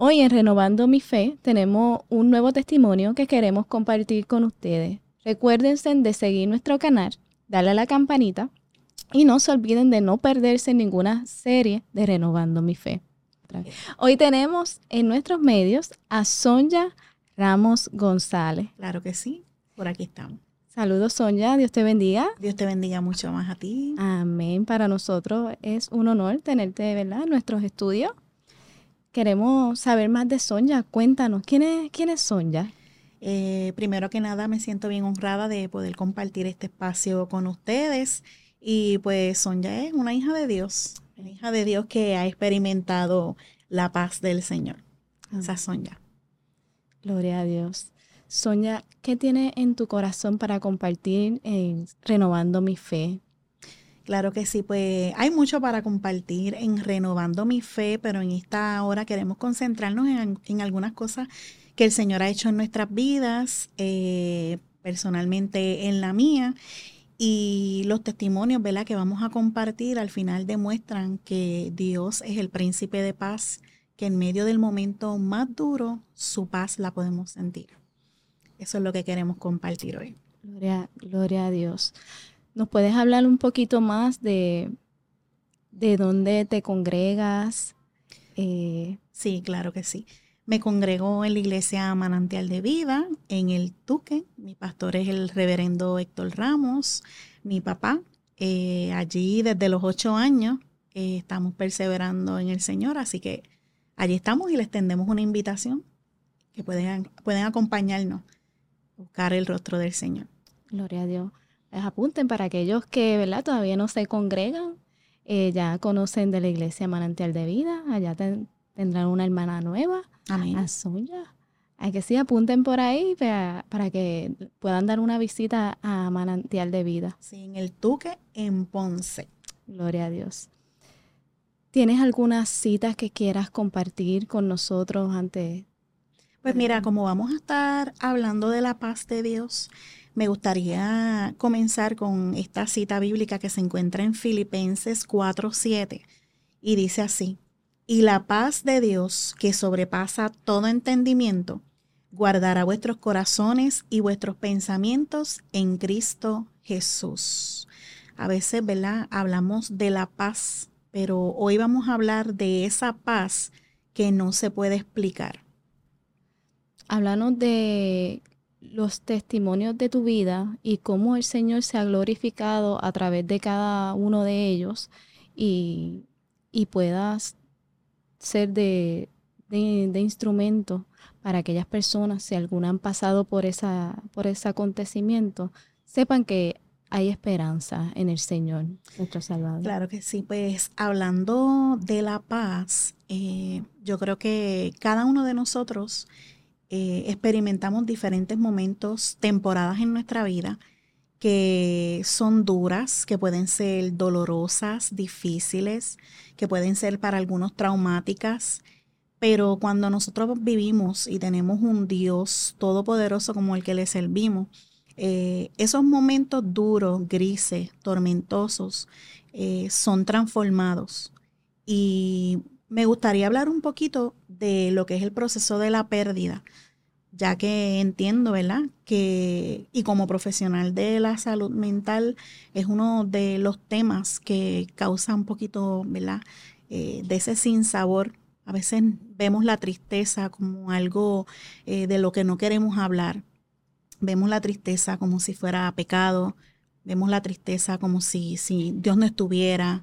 Hoy en Renovando mi Fe tenemos un nuevo testimonio que queremos compartir con ustedes. Recuérdense de seguir nuestro canal, darle a la campanita y no se olviden de no perderse ninguna serie de Renovando mi Fe. Hoy tenemos en nuestros medios a Sonja Ramos González. Claro que sí, por aquí estamos. Saludos Sonja, Dios te bendiga. Dios te bendiga mucho más a ti. Amén. Para nosotros es un honor tenerte, ¿verdad?, en nuestros estudios. Queremos saber más de Sonja. Cuéntanos, ¿quién es, quién es Sonja? Eh, primero que nada, me siento bien honrada de poder compartir este espacio con ustedes. Y pues Sonja es una hija de Dios, una hija de Dios que ha experimentado la paz del Señor. Esa es Sonja. Gloria a Dios. Sonia, ¿qué tiene en tu corazón para compartir en Renovando mi Fe? Claro que sí, pues hay mucho para compartir en Renovando mi Fe, pero en esta hora queremos concentrarnos en, algunas cosas que el Señor ha hecho en nuestras vidas, eh, personalmente en la mía. Y los testimonios ¿verdad? que vamos a compartir al final demuestran que Dios es el príncipe de paz, que en medio del momento más duro, su paz la podemos sentir. Eso es lo que queremos compartir hoy. Gloria, gloria a Dios. ¿Nos puedes hablar un poquito más de, de dónde te congregas? Eh, sí, claro que sí. Me congrego en la iglesia Manantial de Vida, en el Tuque. Mi pastor es el reverendo Héctor Ramos, mi papá. Eh, allí desde los ocho años eh, estamos perseverando en el Señor, así que allí estamos y les tendemos una invitación que pueden, pueden acompañarnos buscar el rostro del Señor. Gloria a Dios. Les apunten para aquellos que ¿verdad? todavía no se congregan, eh, ya conocen de la iglesia Manantial de Vida, allá tendrán una hermana nueva, Amén. a Hay que sí apunten por ahí para, para, que puedan dar una visita a Manantial de Vida. Sí, en el Tuque, en Ponce. Gloria a Dios. ¿Tienes algunas citas que quieras compartir con nosotros antes pues mira, como vamos a estar hablando de la paz de Dios, me gustaría comenzar con esta cita bíblica que se encuentra en Filipenses 4:7 y dice así: "Y la paz de Dios, que sobrepasa todo entendimiento, guardará vuestros corazones y vuestros pensamientos en Cristo Jesús." A veces, ¿verdad? Hablamos de la paz, pero hoy vamos a hablar de esa paz que no se puede explicar háblanos de los testimonios de tu vida y cómo el Señor se ha glorificado a través de cada uno de ellos y, puedas ser de, instrumento para aquellas personas, si alguna han pasado por, esa, por ese acontecimiento, sepan que hay esperanza en el Señor, nuestro Salvador. Claro que sí, pues hablando de la paz, eh, yo creo que cada uno de nosotros eh, experimentamos diferentes momentos, temporadas en nuestra vida que son duras, que pueden ser dolorosas, difíciles, que pueden ser para algunos traumáticas, pero cuando nosotros vivimos y tenemos un Dios todopoderoso como el que le servimos, eh, esos momentos duros, grises, tormentosos, eh, son transformados. Y me gustaría hablar un poquito de lo que es el proceso de la pérdida, ya que entiendo, ¿verdad? Que, y como profesional de la salud mental, es uno de los temas que causa un poquito, ¿verdad? Eh, de ese sinsabor. A veces vemos la tristeza como algo eh, de lo que no queremos hablar. Vemos la tristeza como si fuera pecado. Vemos la tristeza como si, si Dios no estuviera.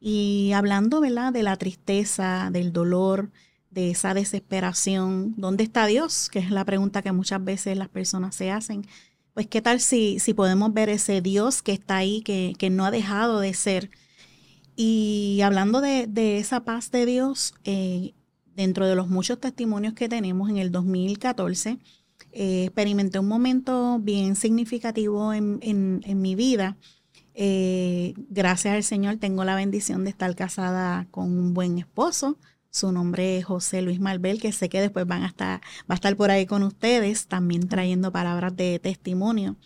Y hablando, ¿verdad? De la tristeza, del dolor, de esa desesperación, ¿dónde está Dios? Que es la pregunta que muchas veces las personas se hacen. Pues qué tal si, si podemos ver ese Dios que está ahí, que, no ha dejado de ser. Y hablando de, esa paz de Dios, eh, dentro de los muchos testimonios que tenemos en el 2014, eh, experimenté un momento bien significativo en, en mi vida eh, gracias al Señor tengo la bendición de estar casada con un buen esposo. Su nombre es José Luis Malbel, que sé que después van a estar, va a estar por ahí con ustedes, también trayendo palabras de testimonio.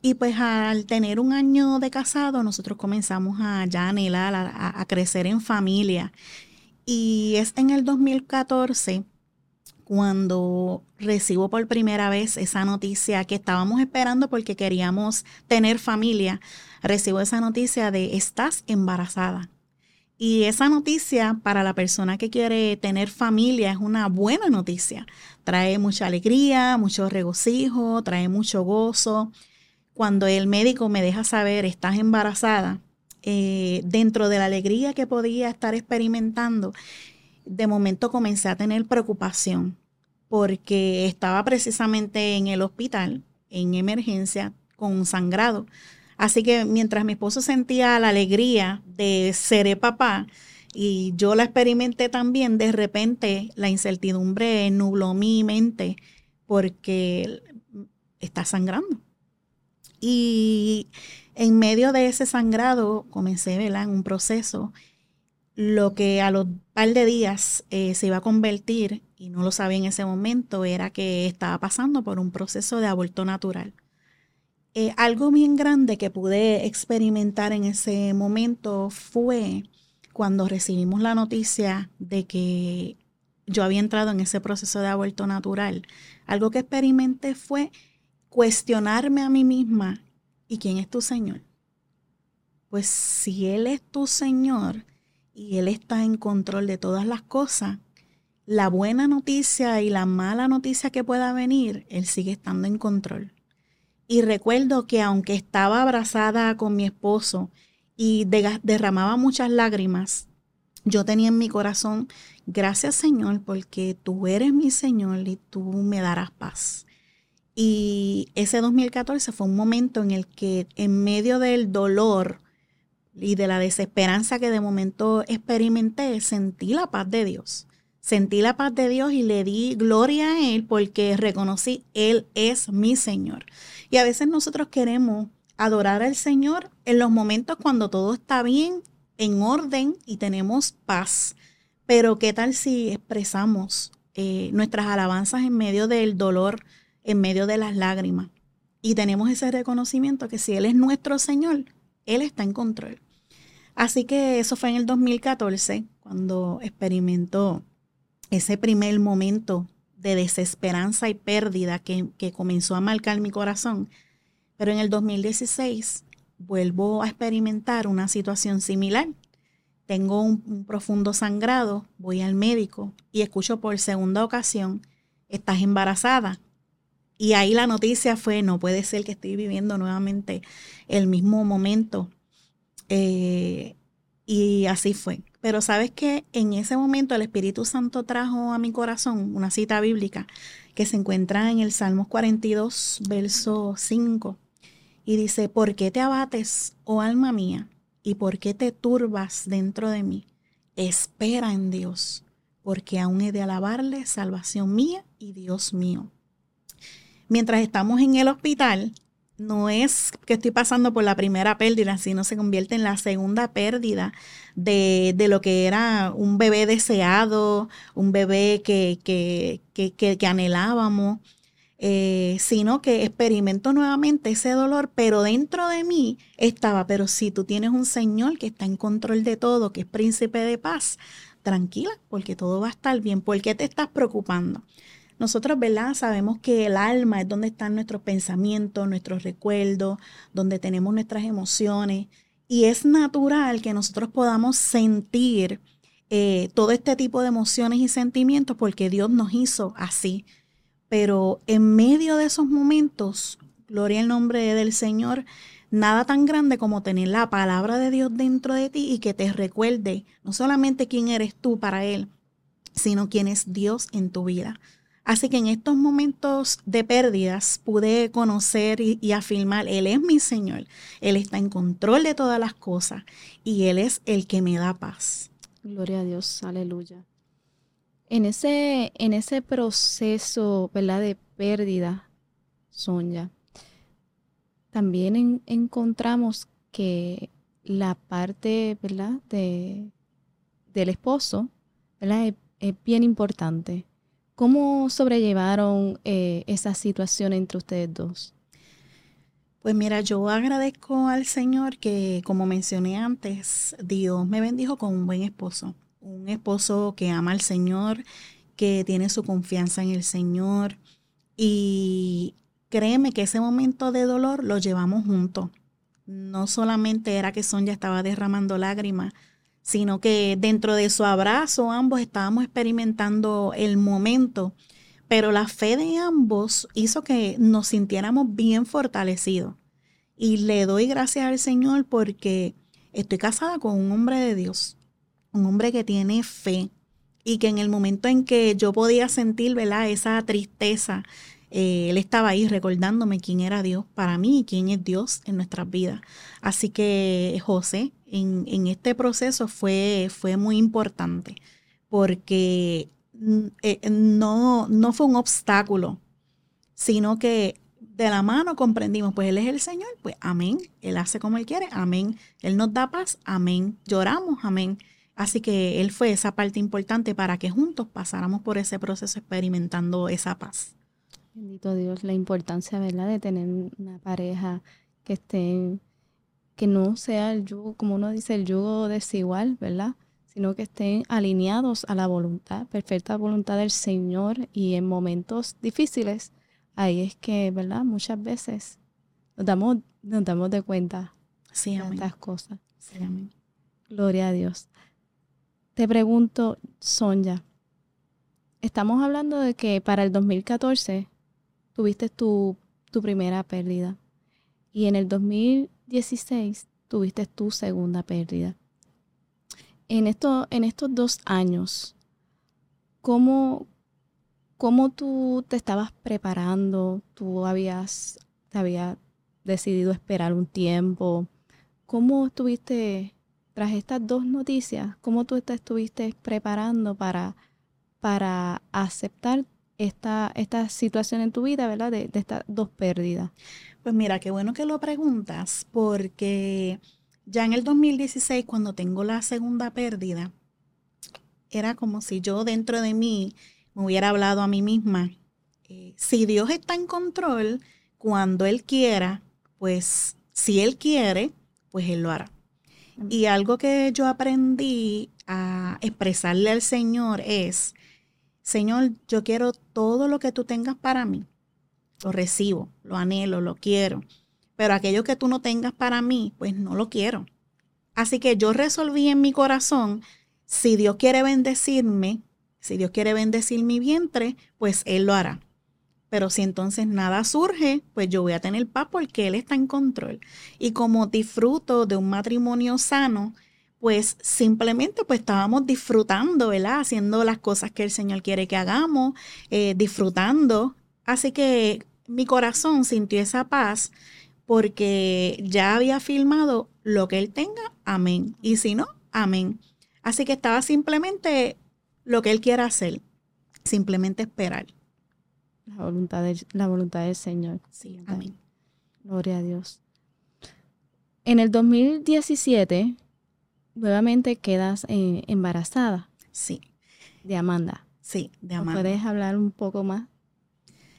Y pues al tener un año de casado, nosotros comenzamos a ya anhelar, a, crecer en familia. Y es en el 2014 cuando recibo por primera vez esa noticia que estábamos esperando porque queríamos tener familia, recibo esa noticia de estás embarazada. Y esa noticia para la persona que quiere tener familia es una buena noticia. Trae mucha alegría, mucho regocijo, trae mucho gozo. Cuando el médico me deja saber estás embarazada, eh, dentro de la alegría que podía estar experimentando, de momento comencé a tener preocupación porque estaba precisamente en el hospital, en emergencia, con sangrado. Así que mientras mi esposo sentía la alegría de ser papá y yo la experimenté también, de repente la incertidumbre nubló mi mente porque está sangrando. Y en medio de ese sangrado comencé ¿verdad? en un proceso, lo que a los par de días eh, se iba a convertir, y no lo sabía en ese momento, era que estaba pasando por un proceso de aborto natural. Eh, algo bien grande que pude experimentar en ese momento fue cuando recibimos la noticia de que yo había entrado en ese proceso de aborto natural. Algo que experimenté fue cuestionarme a mí misma, ¿y quién es tu Señor? Pues si Él es tu Señor y Él está en control de todas las cosas, la buena noticia y la mala noticia que pueda venir, Él sigue estando en control. Y recuerdo que aunque estaba abrazada con mi esposo y derramaba muchas lágrimas, yo tenía en mi corazón, gracias Señor, porque tú eres mi Señor y tú me darás paz. Y ese 2014 fue un momento en el que en medio del dolor y de la desesperanza que de momento experimenté, sentí la paz de Dios. Sentí la paz de Dios y le di gloria a Él porque reconocí, Él es mi Señor. Y a veces nosotros queremos adorar al Señor en los momentos cuando todo está bien, en orden y tenemos paz. Pero ¿qué tal si expresamos eh, nuestras alabanzas en medio del dolor, en medio de las lágrimas? Y tenemos ese reconocimiento que si Él es nuestro Señor, Él está en control. Así que eso fue en el 2014, cuando experimentó ese primer momento de desesperanza y pérdida que, comenzó a marcar mi corazón. Pero en el 2016 vuelvo a experimentar una situación similar. Tengo un, profundo sangrado, voy al médico y escucho por segunda ocasión, estás embarazada. Y ahí la noticia fue, no puede ser que estoy viviendo nuevamente el mismo momento. Eh, y así fue. Pero sabes que en ese momento el Espíritu Santo trajo a mi corazón una cita bíblica que se encuentra en el Salmos 42, verso 5. Y dice, ¿por qué te abates, oh alma mía? ¿Y por qué te turbas dentro de mí? Espera en Dios, porque aún he de alabarle, salvación mía y Dios mío. Mientras estamos en el hospital, no es que estoy pasando por la primera pérdida, sino se convierte en la segunda pérdida de, lo que era un bebé deseado, un bebé que, que, que, anhelábamos, eh, sino que experimento nuevamente ese dolor, pero dentro de mí estaba, pero si tú tienes un Señor que está en control de todo, que es príncipe de paz, tranquila, porque todo va a estar bien, ¿por qué te estás preocupando? Nosotros, ¿verdad? Sabemos que el alma es donde están nuestros pensamientos, nuestros recuerdos, donde tenemos nuestras emociones. Y es natural que nosotros podamos sentir eh, todo este tipo de emociones y sentimientos porque Dios nos hizo así. Pero en medio de esos momentos, gloria al nombre del Señor, nada tan grande como tener la palabra de Dios dentro de ti y que te recuerde no solamente quién eres tú para Él, sino quién es Dios en tu vida. Así que en estos momentos de pérdidas pude conocer y, afirmar, Él es mi Señor, Él está en control de todas las cosas y Él es el que me da paz. Gloria a Dios, aleluya. En ese, en ese proceso ¿verdad? de pérdida, Sonia, también encontramos que la parte ¿verdad? De, del esposo ¿verdad? es bien importante ¿Cómo sobrellevaron eh, esa situación entre ustedes dos? Pues mira, yo agradezco al Señor que, como mencioné antes, Dios me bendijo con un buen esposo, un esposo que ama al Señor, que tiene su confianza en el Señor. Y créeme que ese momento de dolor lo llevamos juntos. No solamente era que Sonia estaba derramando lágrimas, sino que dentro de su abrazo ambos estábamos experimentando el momento, pero la fe de ambos hizo que nos sintiéramos bien fortalecidos. Y le doy gracias al Señor porque estoy casada con un hombre de Dios, un hombre que tiene fe y que en el momento en que yo podía sentir, ¿verdad? Esa tristeza, eh, él estaba ahí recordándome quién era Dios para mí y quién es Dios en nuestras vidas. Así que José en, este proceso fue, fue muy importante porque mm, eh, no, no fue un obstáculo, sino que de la mano comprendimos, pues Él es el Señor, pues amén. Él hace como Él quiere, amén. Él nos da paz, amén. Lloramos, amén. Así que Él fue esa parte importante para que juntos pasáramos por ese proceso experimentando esa paz. Bendito Dios, la importancia, ¿verdad?, de tener una pareja que esté, que no sea el yugo, como uno dice, el yugo desigual, ¿verdad? Sino que estén alineados a la voluntad, perfecta voluntad del Señor y en momentos difíciles ahí es que, ¿verdad? Muchas veces nos damos, nos damos de cuenta de estas cosas. Sí, amén. Gloria a Dios. Te pregunto, Sonja, estamos hablando de que para el 2014 tuviste tu, tu primera pérdida y en el 2016 tuviste tu segunda pérdida. En, esto, en estos dos años, ¿cómo, ¿Cómo tú te estabas preparando? ¿Tú habías, te había decidido esperar un tiempo? ¿Cómo estuviste, tras estas dos noticias, cómo tú te estuviste preparando para, para aceptar esta, esta situación en tu vida, ¿verdad? De estas dos pérdidas. Pues mira, qué bueno que lo preguntas, porque ya en el 2016, cuando tengo la segunda pérdida, era como si yo dentro de mí me hubiera hablado a mí misma, eh, si Dios está en control, cuando Él quiera, pues si Él quiere, pues Él lo hará. Y algo que yo aprendí a expresarle al Señor es, Señor, yo quiero todo lo que tú tengas para mí. Lo recibo, lo anhelo, lo quiero. Pero aquello que tú no tengas para mí, pues no lo quiero. Así que yo resolví en mi corazón, si Dios quiere bendecirme, si Dios quiere bendecir mi vientre, pues Él lo hará. Pero si entonces nada surge, pues yo voy a tener paz porque Él está en control. Y como disfruto de un matrimonio sano, pues simplemente pues estábamos disfrutando, ¿verdad? Haciendo las cosas que el Señor quiere que hagamos, eh, disfrutando. Así que mi corazón sintió esa paz porque ya había filmado lo que Él tenga, amén. Y si no, amén. Así que estaba simplemente lo que Él quiera hacer, simplemente esperar. La voluntad, la voluntad del Señor. Sí, amén. Gloria a Dios. En el 2017, nuevamente quedas eh, embarazada. Sí. De Amanda. Sí, de Amanda. ¿Puedes hablar un poco más?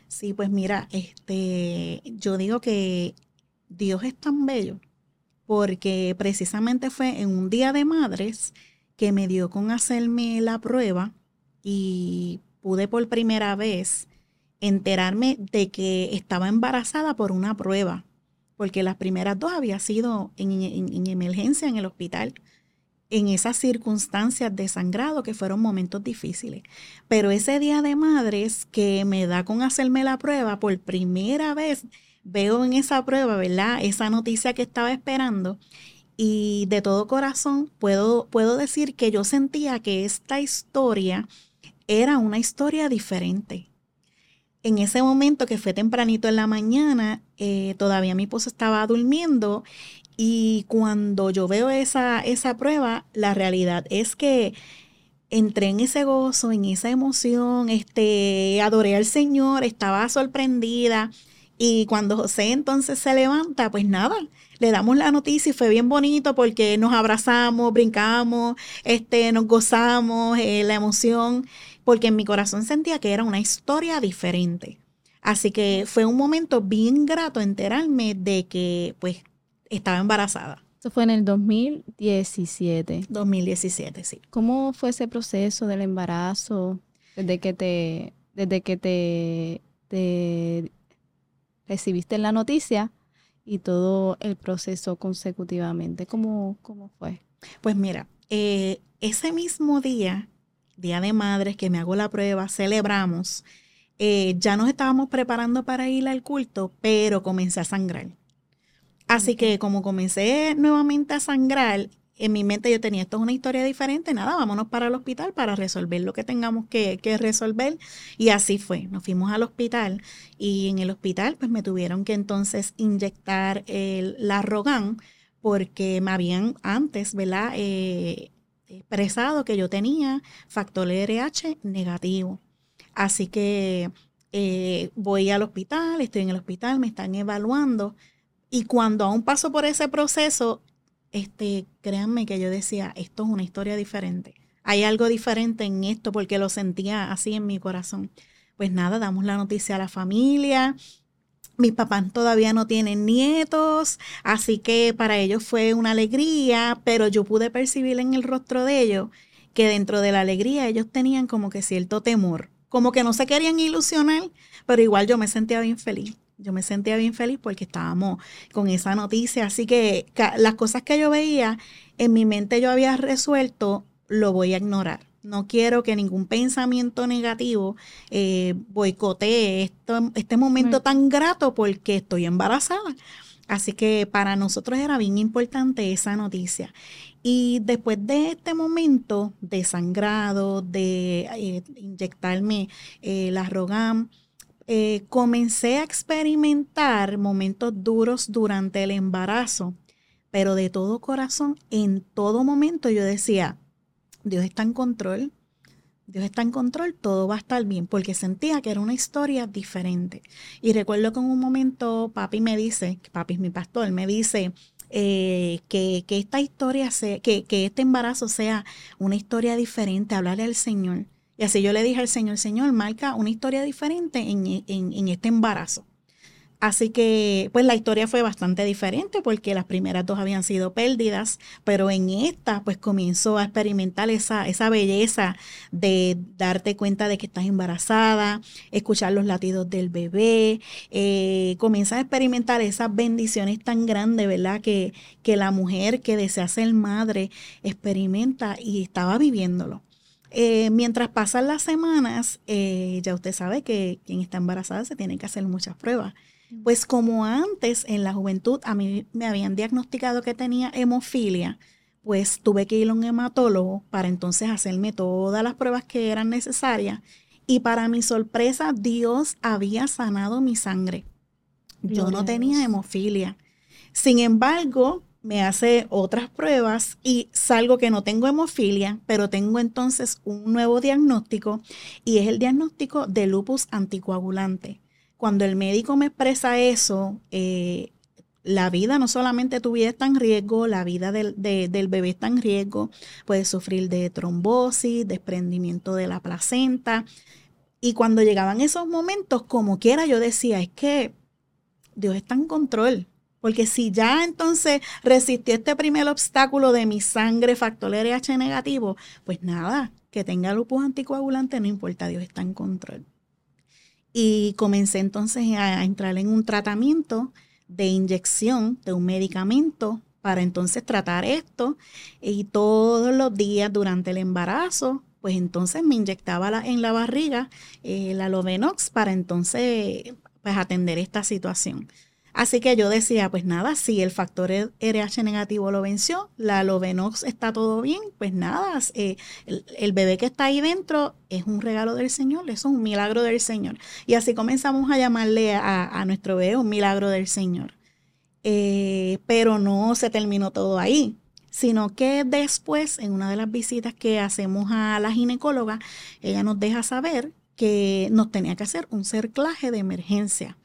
Sí, pues mira, este, yo digo que Dios es tan bello porque precisamente fue en un día de madres que me dio con hacerme la prueba y pude por primera vez enterarme de que estaba embarazada por una prueba, porque las primeras dos había sido en, emergencia en el hospital, en esas circunstancias de sangrado que fueron momentos difíciles. Pero ese día de madres que me da con hacerme la prueba, por primera vez veo en esa prueba, ¿verdad? Esa noticia que estaba esperando y de todo corazón puedo, puedo decir que yo sentía que esta historia era una historia diferente. En ese momento que fue tempranito en la mañana, eh, todavía mi esposo estaba durmiendo y cuando yo veo esa, esa prueba, la realidad es que entré en ese gozo, en esa emoción, este, adoré al Señor, estaba sorprendida. Y cuando José entonces se levanta, pues nada, le damos la noticia y fue bien bonito porque nos abrazamos, brincamos, este, nos gozamos, eh, la emoción, porque en mi corazón sentía que era una historia diferente. Así que fue un momento bien grato enterarme de que pues estaba embarazada. Eso fue en el 2017. 2017, sí. ¿Cómo fue ese proceso del embarazo? desde que te, desde que te, te recibiste la noticia y todo el proceso consecutivamente. ¿Cómo, cómo fue? Pues mira, eh, ese mismo día, Día de Madres, que me hago la prueba, celebramos, eh, ya nos estábamos preparando para ir al culto, pero comencé a sangrar. Así que como comencé nuevamente a sangrar, en mi mente yo tenía, esto es una historia diferente, nada, vámonos para el hospital para resolver lo que tengamos que, resolver. Y así fue, nos fuimos al hospital y en el hospital pues me tuvieron que entonces inyectar el, la Rogan porque me habían antes, ¿verdad? Eh, expresado que yo tenía factor RH negativo. Así que eh, voy al hospital, estoy en el hospital, me están evaluando. Y cuando aún paso por ese proceso, este, créanme que yo decía, esto es una historia diferente. Hay algo diferente en esto porque lo sentía así en mi corazón. Pues nada, damos la noticia a la familia. Mis papás todavía no tienen nietos, así que para ellos fue una alegría, pero yo pude percibir en el rostro de ellos que dentro de la alegría ellos tenían como que cierto temor, como que no se querían ilusionar, pero igual yo me sentía bien feliz yo me sentía bien feliz porque estábamos con esa noticia. Así que las cosas que yo veía, en mi mente yo había resuelto, lo voy a ignorar. No quiero que ningún pensamiento negativo eh, boicotee esto, este momento tan grato porque estoy embarazada. Así que para nosotros era bien importante esa noticia. Y después de este momento de sangrado, de eh, inyectarme eh, la Rogam, eh, comencé a experimentar momentos duros durante el embarazo, pero de todo corazón, en todo momento yo decía, Dios está en control, Dios está en control, todo va a estar bien, porque sentía que era una historia diferente. Y recuerdo que en un momento papi me dice, papi es mi pastor, me dice, eh, que, esta historia sea, que, que, este embarazo sea una historia diferente, hablarle al Señor. Y así yo le dije al Señor, Señor, marca una historia diferente en, este embarazo. Así que, pues la historia fue bastante diferente porque las primeras dos habían sido pérdidas, pero en esta, pues comienzo a experimentar esa, esa belleza de darte cuenta de que estás embarazada, escuchar los latidos del bebé, eh, comienza a experimentar esas bendiciones tan grandes, ¿verdad? Que, que la mujer que desea ser madre experimenta y estaba viviéndolo. Eh, mientras pasan las semanas, eh, ya usted sabe que quien está embarazada se tiene que hacer muchas pruebas. Pues como antes en la juventud a mí me habían diagnosticado que tenía hemofilia, pues tuve que ir a un hematólogo para entonces hacerme todas las pruebas que eran necesarias. Y para mi sorpresa, Dios había sanado mi sangre. Yo no tenía hemofilia. Sin embargo, me hace otras pruebas y salgo que no tengo hemofilia, pero tengo entonces un nuevo diagnóstico y es el diagnóstico de lupus anticoagulante. Cuando el médico me expresa eso, eh, la vida, no solamente tu vida está en riesgo, la vida del, del bebé está en riesgo, puedes sufrir de trombosis, desprendimiento de la placenta. Y cuando llegaban esos momentos, como quiera, yo decía, es que Dios está en control. Porque si ya entonces resistió este primer obstáculo de mi sangre factor RH negativo, pues nada, que tenga lupus anticoagulante, no importa, Dios está en control. Y comencé entonces a, entrar en un tratamiento de inyección de un medicamento para entonces tratar esto. Y todos los días durante el embarazo, pues entonces me inyectaba en la barriga eh, la Lovenox para entonces pues atender esta situación. Así que yo decía, pues nada, si el factor RH negativo lo venció, la Lovenox está todo bien, pues nada, eh, el, bebé que está ahí dentro es un regalo del Señor, es un milagro del Señor. Y así comenzamos a llamarle a, nuestro bebé un milagro del Señor. Eh, pero no se terminó todo ahí sino que después, en una de las visitas que hacemos a la ginecóloga, ella nos deja saber que nos tenía que hacer un cerclaje de emergencia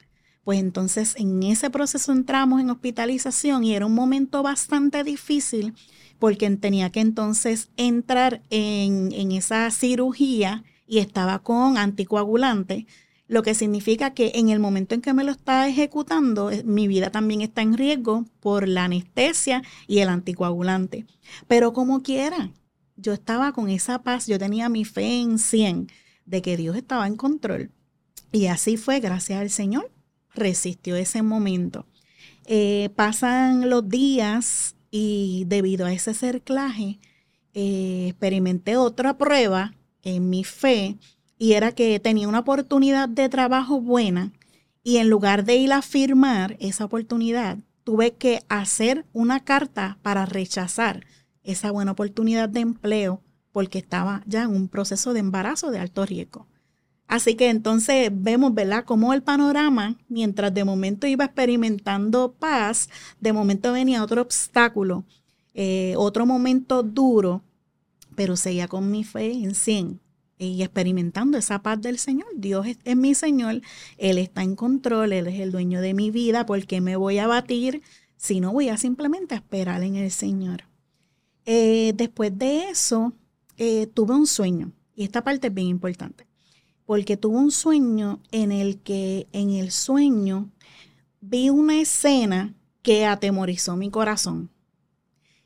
pues entonces en ese proceso entramos en hospitalización y era un momento bastante difícil porque tenía que entonces entrar en, esa cirugía y estaba con anticoagulante, lo que significa que en el momento en que me lo estaba ejecutando, eh, mi vida también está en riesgo por la anestesia y el anticoagulante. Pero como quiera, yo estaba con esa paz, yo tenía mi fe en 100 de que Dios estaba en control. Y así fue, gracias al Señor, resistió ese momento. Eh, pasan los días y debido a ese cerclaje, eh, experimenté otra prueba en mi fe y era que tenía una oportunidad de trabajo buena y en lugar de ir a firmar esa oportunidad, tuve que hacer una carta para rechazar esa buena oportunidad de empleo porque estaba ya en un proceso de embarazo de alto riesgo. Así que entonces vemos, ¿verdad?, cómo el panorama, mientras de momento iba experimentando paz, de momento venía otro obstáculo, eh, otro momento duro, pero seguía con mi fe en 100 y experimentando esa paz del Señor. Dios es, mi Señor, Él está en control, Él es el dueño de mi vida, ¿por qué me voy a batir si no voy a simplemente esperar en el Señor? Eh, después de eso, eh, tuve un sueño, y esta parte es bien importante, porque tuve un sueño en el que en el sueño vi una escena que atemorizó mi corazón.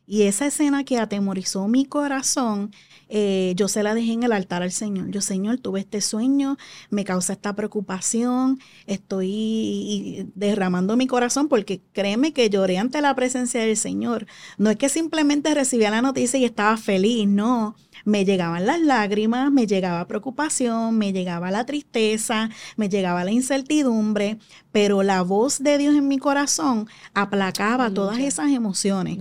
Y esa escena que atemorizó mi corazón, eh, yo se la dejé en el altar al Señor. Yo, Señor, tuve este sueño, me causa esta preocupación, estoy derramando mi corazón porque créeme que lloré ante la presencia del Señor. No es que simplemente recibía la noticia y estaba feliz, no me llegaban las lágrimas, me llegaba preocupación, me llegaba la tristeza, me llegaba la incertidumbre, pero la voz de Dios en mi corazón aplacaba todas esas emociones.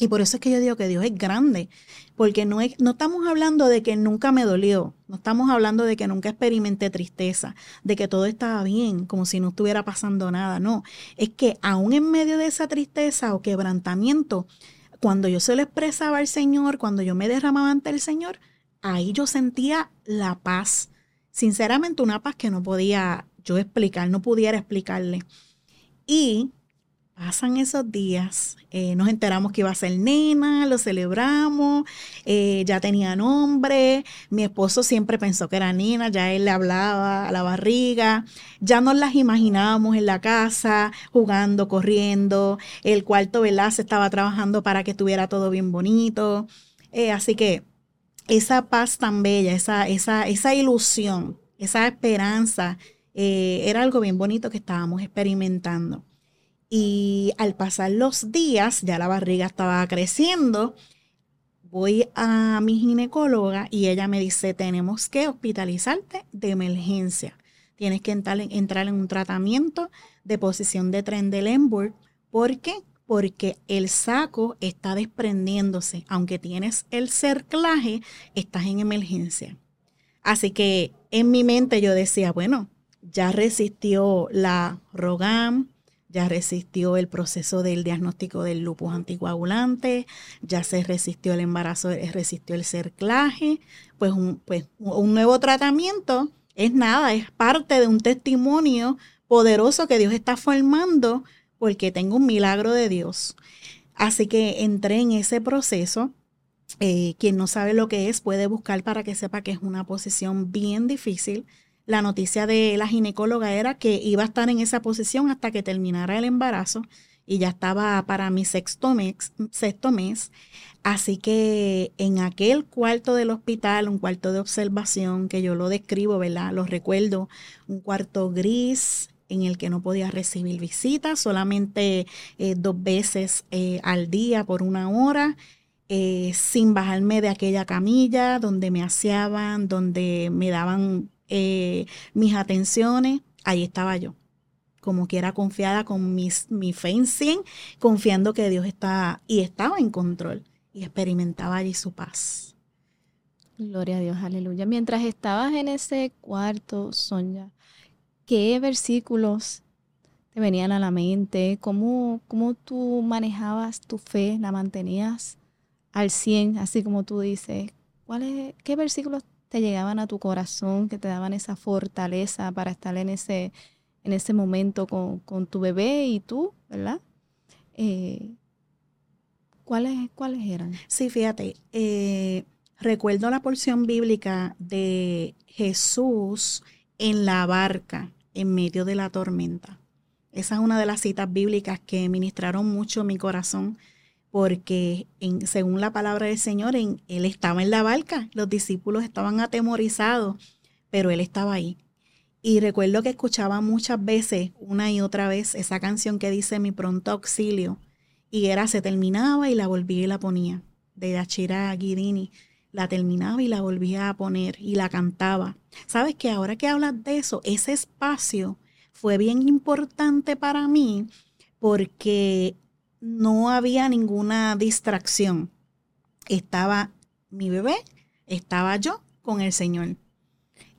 Y por eso es que yo digo que Dios es grande, porque no, es, no estamos hablando de que nunca me dolió, no estamos hablando de que nunca experimenté tristeza, de que todo estaba bien, como si no estuviera pasando nada, no, es que aún en medio de esa tristeza o quebrantamiento, cuando yo se lo expresaba al Señor, cuando yo me derramaba ante el Señor, ahí yo sentía la paz. Sinceramente, una paz que no podía yo explicar, no pudiera explicarle. Y Pasan esos días, eh, nos enteramos que iba a ser nena, lo celebramos, eh, ya tenía nombre, mi esposo siempre pensó que era nena, ya él le hablaba a la barriga, ya nos las imaginábamos en la casa, jugando, corriendo, el cuarto, ¿verdad? Se estaba trabajando para que estuviera todo bien bonito. Eh, así que esa paz tan bella, esa, esa, esa ilusión, esa esperanza, era algo bien bonito que estábamos experimentando. Y al pasar los días, ya la barriga estaba creciendo, voy a mi ginecóloga y ella me dice, tenemos que hospitalizarte de emergencia. Tienes que entrar en, un tratamiento de posición de Trendelenburg. ¿Por qué? Porque el saco está desprendiéndose. Aunque tienes el cerclaje, estás en emergencia. Así que en mi mente yo decía, bueno, ya resistió la Rogam, ya resistió el proceso del diagnóstico del lupus anticoagulante, ya se resistió el embarazo, eh, resistió el cerclaje, pues un, pues un nuevo tratamiento es nada, es parte de un testimonio poderoso que Dios está formando porque tengo un milagro de Dios. Así que entré en ese proceso. Eh, quien no sabe lo que es puede buscar para que sepa que es una posición bien difícil la noticia de la ginecóloga era que iba a estar en esa posición hasta que terminara el embarazo y ya estaba para mi sexto mes, sexto mes. Así que en aquel cuarto del hospital, un cuarto de observación que yo lo describo, ¿verdad? Lo recuerdo, un cuarto gris en el que no podía recibir visitas, solamente eh, dos veces eh, al día por una hora. Eh, sin bajarme de aquella camilla donde me aseaban, donde me daban eh, mis atenciones, ahí estaba yo. Como que era confiada con mis, mi fe en 100, confiando que Dios está y estaba en control y experimentaba allí su paz. Gloria a Dios, aleluya. Mientras estabas en ese cuarto, Sonia, ¿qué versículos te venían a la mente? ¿Cómo, cómo tú manejabas tu fe? ¿La mantenías al 100, así como tú dices? ¿Cuáles, ¿Qué versículos llegaban a tu corazón, que te daban esa fortaleza para estar en ese, en ese momento con, tu bebé y tú, ¿verdad? Eh, ¿cuáles, ¿Cuáles eran? Sí, fíjate, eh, recuerdo la porción bíblica de Jesús en la barca en medio de la tormenta. Esa es una de las citas bíblicas que ministraron mucho mi corazón porque según la palabra del Señor, en, Él estaba en la barca, los discípulos estaban atemorizados, pero Él estaba ahí. Y recuerdo que escuchaba muchas veces, una y otra vez, esa canción que dice Mi pronto auxilio. Y era, se terminaba y la volvía y la ponía, de Yachira Guidini. La terminaba y la volvía a poner y la cantaba. ¿Sabes que ahora que hablas de eso, ese espacio fue bien importante para mí porque no había ninguna distracción. Estaba mi bebé, estaba yo con el Señor.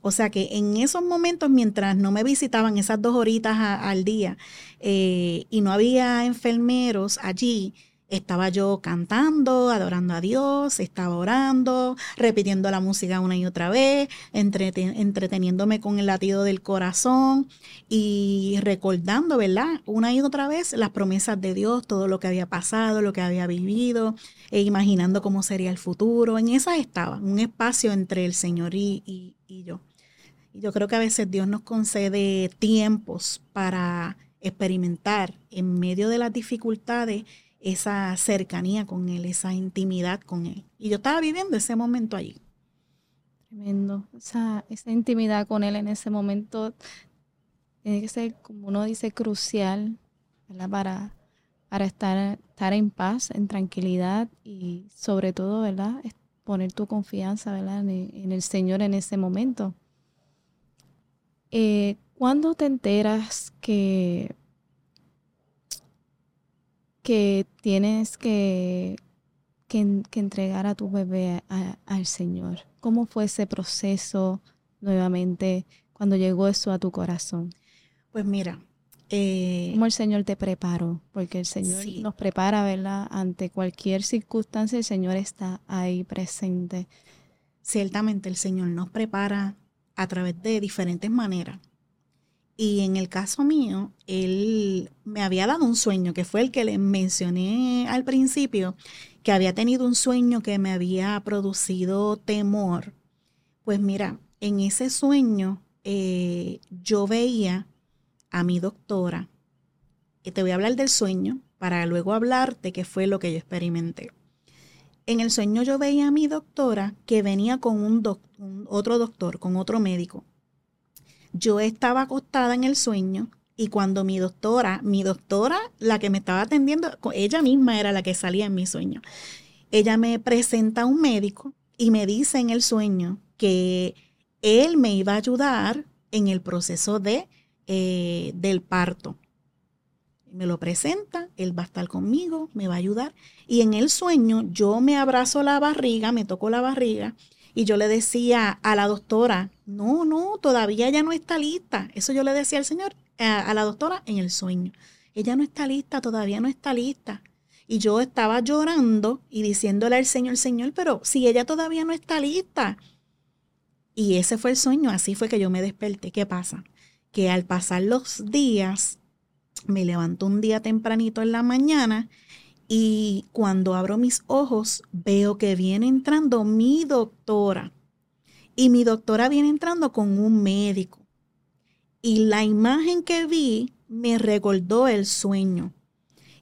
O sea que en esos momentos, mientras no me visitaban esas dos horitas al día eh, y no había enfermeros allí, estaba yo cantando, adorando a Dios, estaba orando, repitiendo la música una y otra vez, entreteniéndome con el latido del corazón y recordando, ¿verdad? Una y otra vez las promesas de Dios, todo lo que había pasado, lo que había vivido, e imaginando cómo sería el futuro. En esa estaba, un espacio entre el Señor y, y yo. Y yo creo que a veces Dios nos concede tiempos para experimentar en medio de las dificultades esa cercanía con Él, esa intimidad con Él. Y yo estaba viviendo ese momento allí. Tremendo. Esa, esa intimidad con Él en ese momento tiene que ser, como uno dice, crucial Para, para estar, estar en paz, en tranquilidad y sobre todo, ¿verdad? poner tu confianza ¿verdad? En, el Señor en ese momento. Eh, ¿Cuándo te enteras que que tienes que, que, entregar a tu bebé al Señor. ¿Cómo fue ese proceso nuevamente cuando llegó eso a tu corazón? Pues mira, eh, ¿Cómo el Señor te preparó? Porque el Señor nos prepara, ¿verdad? Ante cualquier circunstancia, el Señor está ahí presente. Ciertamente el Señor nos prepara a través de diferentes maneras. Y en el caso mío, él me había dado un sueño, que fue el que le mencioné al principio, que había tenido un sueño que me había producido temor. Pues mira, en ese sueño eh, yo veía a mi doctora, que te voy a hablar del sueño para luego hablarte qué fue lo que yo experimenté. En el sueño yo veía a mi doctora que venía con un otro doctor, con otro médico yo estaba acostada en el sueño y cuando mi doctora, mi doctora, la que me estaba atendiendo, ella misma era la que salía en mi sueño, ella me presenta a un médico y me dice en el sueño que él me iba a ayudar en el proceso de, eh, del parto. Me lo presenta, él va a estar conmigo, me va a ayudar. Y en el sueño yo me abrazo la barriga, me toco la barriga y yo le decía a la doctora, no, no, todavía ella no está lista. Eso yo le decía al señor, a, la doctora en el sueño. Ella no está lista, todavía no está lista. Y yo estaba llorando y diciéndole al Señor, Señor, pero si ella todavía no está lista. Y ese fue el sueño, así fue que yo me desperté. ¿Qué pasa? Que al pasar los días, me levanto un día tempranito en la mañana y cuando abro mis ojos, veo que viene entrando mi doctora. Y mi doctora viene entrando con un médico. Y la imagen que vi me recordó el sueño.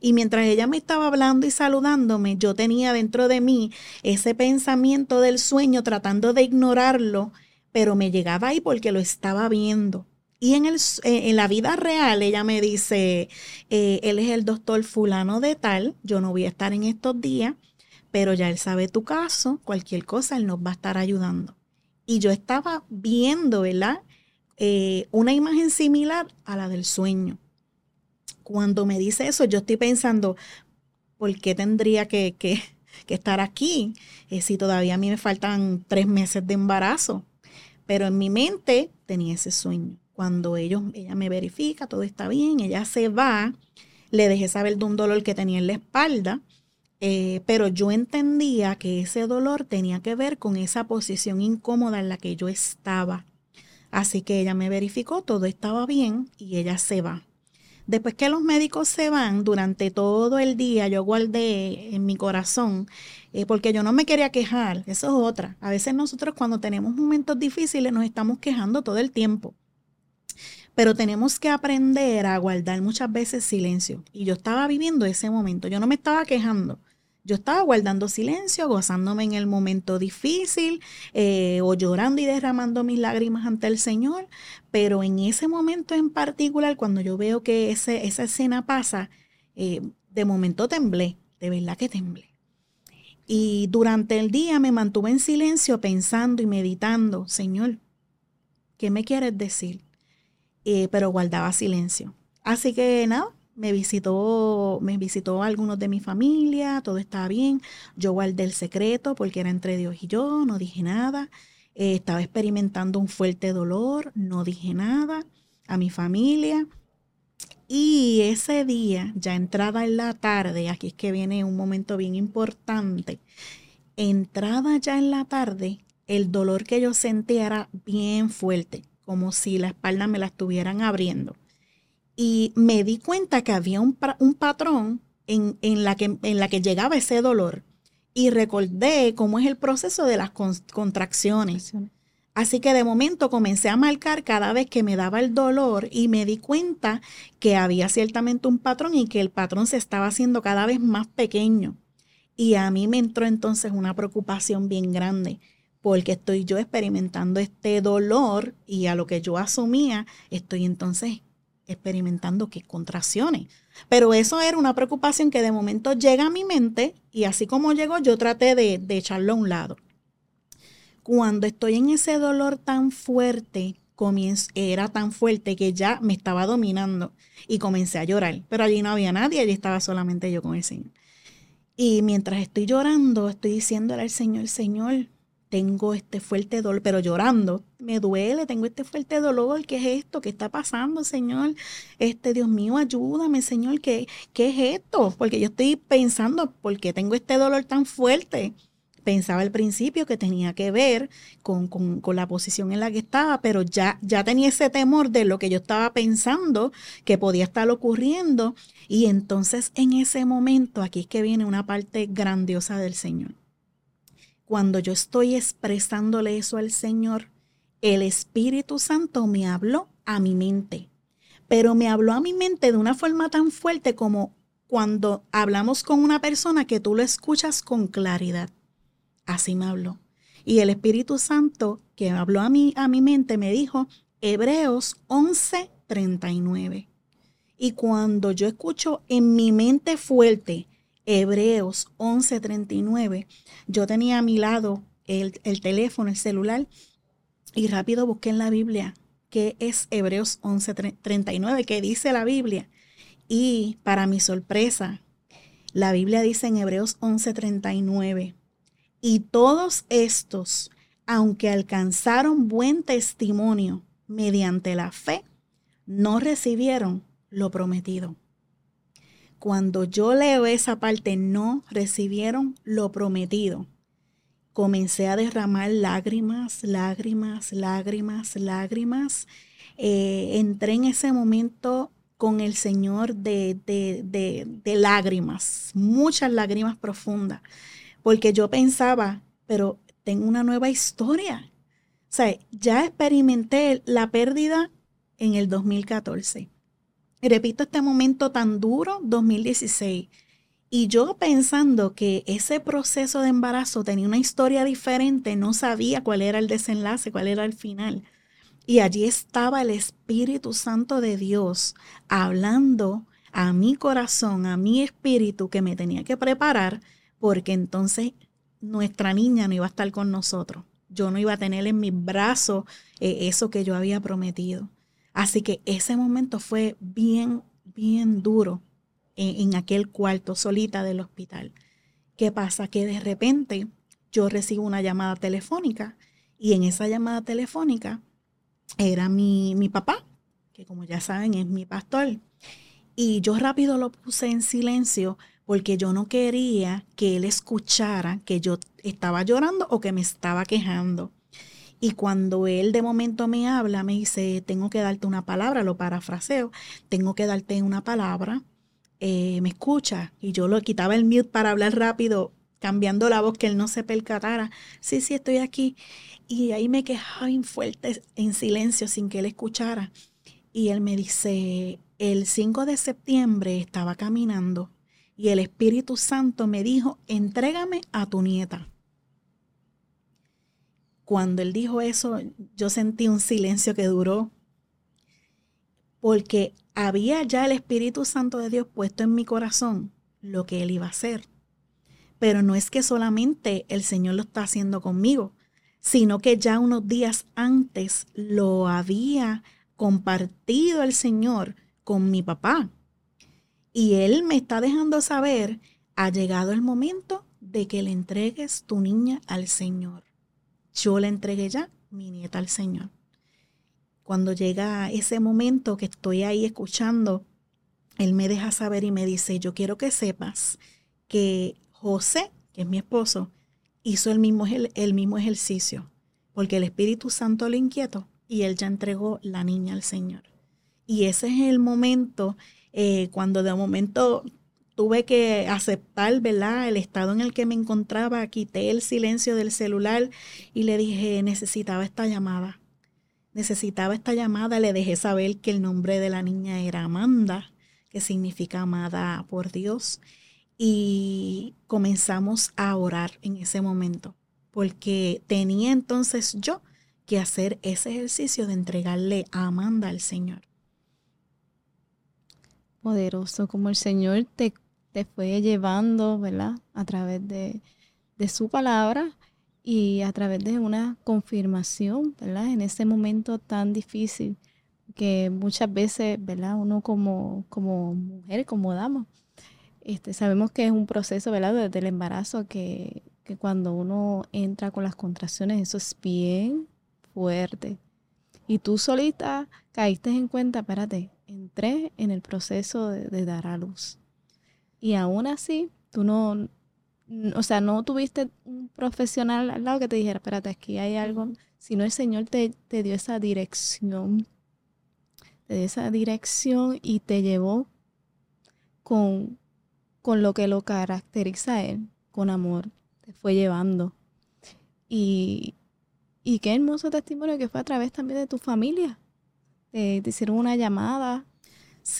Y mientras ella me estaba hablando y saludándome, yo tenía dentro de mí ese pensamiento del sueño tratando de ignorarlo, pero me llegaba ahí porque lo estaba viendo. Y en, el, eh, en la vida real ella me dice, eh, él es el doctor fulano de tal, yo no voy a estar en estos días, pero ya él sabe tu caso, cualquier cosa, él nos va a estar ayudando. Y yo estaba viendo, ¿verdad? Eh, una imagen similar a la del sueño. Cuando me dice eso, yo estoy pensando, ¿por qué tendría que, que, que estar aquí si todavía a mí me faltan tres meses de embarazo? Pero en mi mente tenía ese sueño. Cuando ellos, ella me verifica, todo está bien, ella se va, le dejé saber de un dolor que tenía en la espalda, eh, pero yo entendía que ese dolor tenía que ver con esa posición incómoda en la que yo estaba. Así que ella me verificó, todo estaba bien y ella se va. Después que los médicos se van, durante todo el día yo guardé en mi corazón, eh, porque yo no me quería quejar, eso es otra. A veces nosotros cuando tenemos momentos difíciles nos estamos quejando todo el tiempo. Pero tenemos que aprender a guardar muchas veces silencio. Y yo estaba viviendo ese momento. Yo no me estaba quejando. Yo estaba guardando silencio, gozándome en el momento difícil, eh, o llorando y derramando mis lágrimas ante el Señor, pero en ese momento en particular, cuando yo veo que ese, esa escena pasa, eh, de momento temblé, de verdad que temblé. Y durante el día me mantuve en silencio pensando y meditando, Señor, ¿qué me quieres decir? Eh, pero guardaba silencio. Así que nada, me visitó, me visitó algunos de mi familia, todo estaba bien. Yo guardé el secreto porque era entre Dios y yo, no dije nada. Eh, estaba experimentando un fuerte dolor, no dije nada a mi familia. Y ese día, ya entrada en la tarde, aquí es que viene un momento bien importante, entrada ya en la tarde, el dolor que yo sentía era bien fuerte, como si la espalda me la estuvieran abriendo. Y me di cuenta que había un, patrón en, la que, en la que llegaba ese dolor. Y recordé cómo es el proceso de las contracciones. Así que de momento comencé a marcar cada vez que me daba el dolor y me di cuenta que había ciertamente un patrón y que el patrón se estaba haciendo cada vez más pequeño. Y a mí me entró entonces una preocupación bien grande porque estoy yo experimentando este dolor y a lo que yo asumía estoy entonces experimentando que contracciones. Pero eso era una preocupación que de momento llega a mi mente y así como llegó yo traté de, echarlo a un lado cuando estoy en ese dolor tan fuerte, era tan fuerte que ya me estaba dominando y comencé a llorar. Pero allí no había nadie, allí estaba solamente yo con el Señor. Y mientras estoy llorando, estoy diciéndole al Señor, Señor, tengo este fuerte dolor, pero llorando, me duele, tengo este fuerte dolor, ¿qué es esto? ¿Qué está pasando, Señor? Este, Dios mío, ayúdame, Señor, ¿qué, qué es esto? Porque yo estoy pensando, ¿por qué tengo este dolor tan fuerte? pensaba al principio que tenía que ver con, la posición en la que estaba, pero ya, ya tenía ese temor de lo que yo estaba pensando que podía estar ocurriendo. Y entonces en ese momento, aquí es que viene una parte grandiosa del Señor. Cuando yo estoy expresándole eso al Señor, el Espíritu Santo me habló a mi mente, pero me habló a mi mente de una forma tan fuerte como cuando hablamos con una persona que tú lo escuchas con claridad. Así me habló. Y el Espíritu Santo que habló a mí, a mi mente, me dijo Hebreos 11:39. Y cuando yo escucho en mi mente fuerte Hebreos 11:39, yo tenía a mi lado el, el teléfono, el celular, y rápido busqué en la Biblia qué es Hebreos 11:39, que dice la Biblia. Y para mi sorpresa, la Biblia dice en Hebreos 11:39, y todos estos, aunque alcanzaron buen testimonio mediante la fe, no recibieron lo prometido. Cuando yo leo esa parte, no recibieron lo prometido. Comencé a derramar lágrimas, lágrimas, lágrimas, lágrimas. Eh, entré en ese momento con el Señor de, de, de lágrimas, muchas lágrimas profundas porque yo pensaba, pero tengo una nueva historia. O sea, ya experimenté la pérdida en el 2014. Repito este momento tan duro, 2016. Y yo pensando que ese proceso de embarazo tenía una historia diferente, no sabía cuál era el desenlace, cuál era el final. Y allí estaba el Espíritu Santo de Dios hablando a mi corazón, a mi espíritu que me tenía que preparar porque entonces nuestra niña no iba a estar con nosotros. Yo no iba a tener en mis brazos eh, eso que yo había prometido. Así que ese momento fue bien, bien duro en, aquel cuarto solita del hospital. ¿Qué pasa? Que de repente yo recibo una llamada telefónica y en esa llamada telefónica era mi, mi papá, que como ya saben es mi pastor. Y yo rápido lo puse en silencio porque yo no quería que él escuchara que yo estaba llorando o que me estaba quejando. Y cuando él de momento me habla, me dice, tengo que darte una palabra, lo parafraseo, tengo que darte una palabra, eh, me escucha. Y yo lo quitaba el mute para hablar rápido, cambiando la voz que él no se percatara. Sí, sí, estoy aquí. Y ahí me quejaba en fuerte, en silencio, sin que él escuchara. Y él me dice, el 5 de septiembre estaba caminando y el Espíritu Santo me dijo, entrégame a tu nieta. Cuando él dijo eso, yo sentí un silencio que duró, porque había ya el Espíritu Santo de Dios puesto en mi corazón lo que él iba a hacer. Pero no es que solamente el Señor lo está haciendo conmigo, sino que ya unos días antes lo había compartido el Señor con mi papá. Y Él me está dejando saber, ha llegado el momento de que le entregues tu niña al Señor. Yo le entregué ya mi nieta al Señor. Cuando llega ese momento que estoy ahí escuchando, Él me deja saber y me dice, yo quiero que sepas que José, que es mi esposo, hizo el mismo, el mismo ejercicio, porque el Espíritu Santo lo inquietó y Él ya entregó la niña al Señor. Y ese es el momento eh, cuando de momento tuve que aceptar, ¿verdad? El estado en el que me encontraba, quité el silencio del celular y le dije, necesitaba esta llamada. Necesitaba esta llamada, le dejé saber que el nombre de la niña era Amanda, que significa amada por Dios. Y comenzamos a orar en ese momento, porque tenía entonces yo que hacer ese ejercicio de entregarle a Amanda al Señor poderoso, como el Señor te, te fue llevando, ¿verdad? A través de, su palabra y a través de una confirmación, ¿verdad? En ese momento tan difícil que muchas veces, ¿verdad? Uno como, mujer, como dama, este, sabemos que es un proceso, ¿verdad? Desde el embarazo que cuando uno entra con las contracciones, eso es bien fuerte. Y tú solita caíste en cuenta, espérate, entré en el proceso de, dar a luz. Y aún así, tú no, o sea, no tuviste un profesional al lado que te dijera, espérate, aquí hay algo, sino el Señor te, te dio esa dirección, te dio esa dirección y te llevó con, con lo que lo caracteriza a Él, con amor, te fue llevando. Y, y qué hermoso testimonio que fue a través también de tu familia, eh, te hicieron una llamada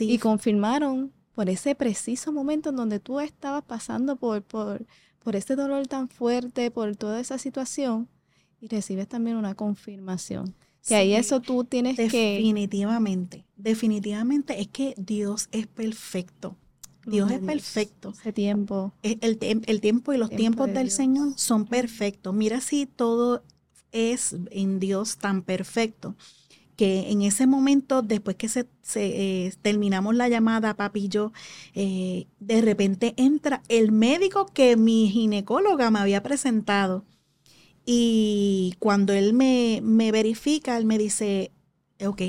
y confirmaron por ese preciso momento en donde tú estabas pasando por, por, por ese dolor tan fuerte, por toda esa situación, y recibes también una confirmación. Que ahí eso tú tienes que... Definitivamente, definitivamente es que Dios es perfecto. Dios es perfecto. Ese tiempo. El, el, tiempo y los tiempos del Señor son perfectos. Mira si todo es en Dios tan perfecto que en ese momento, después que se, eh, terminamos la llamada, papi y yo, eh, de repente entra el médico que mi ginecóloga me había presentado. Y cuando él me, me verifica, él me dice, ok,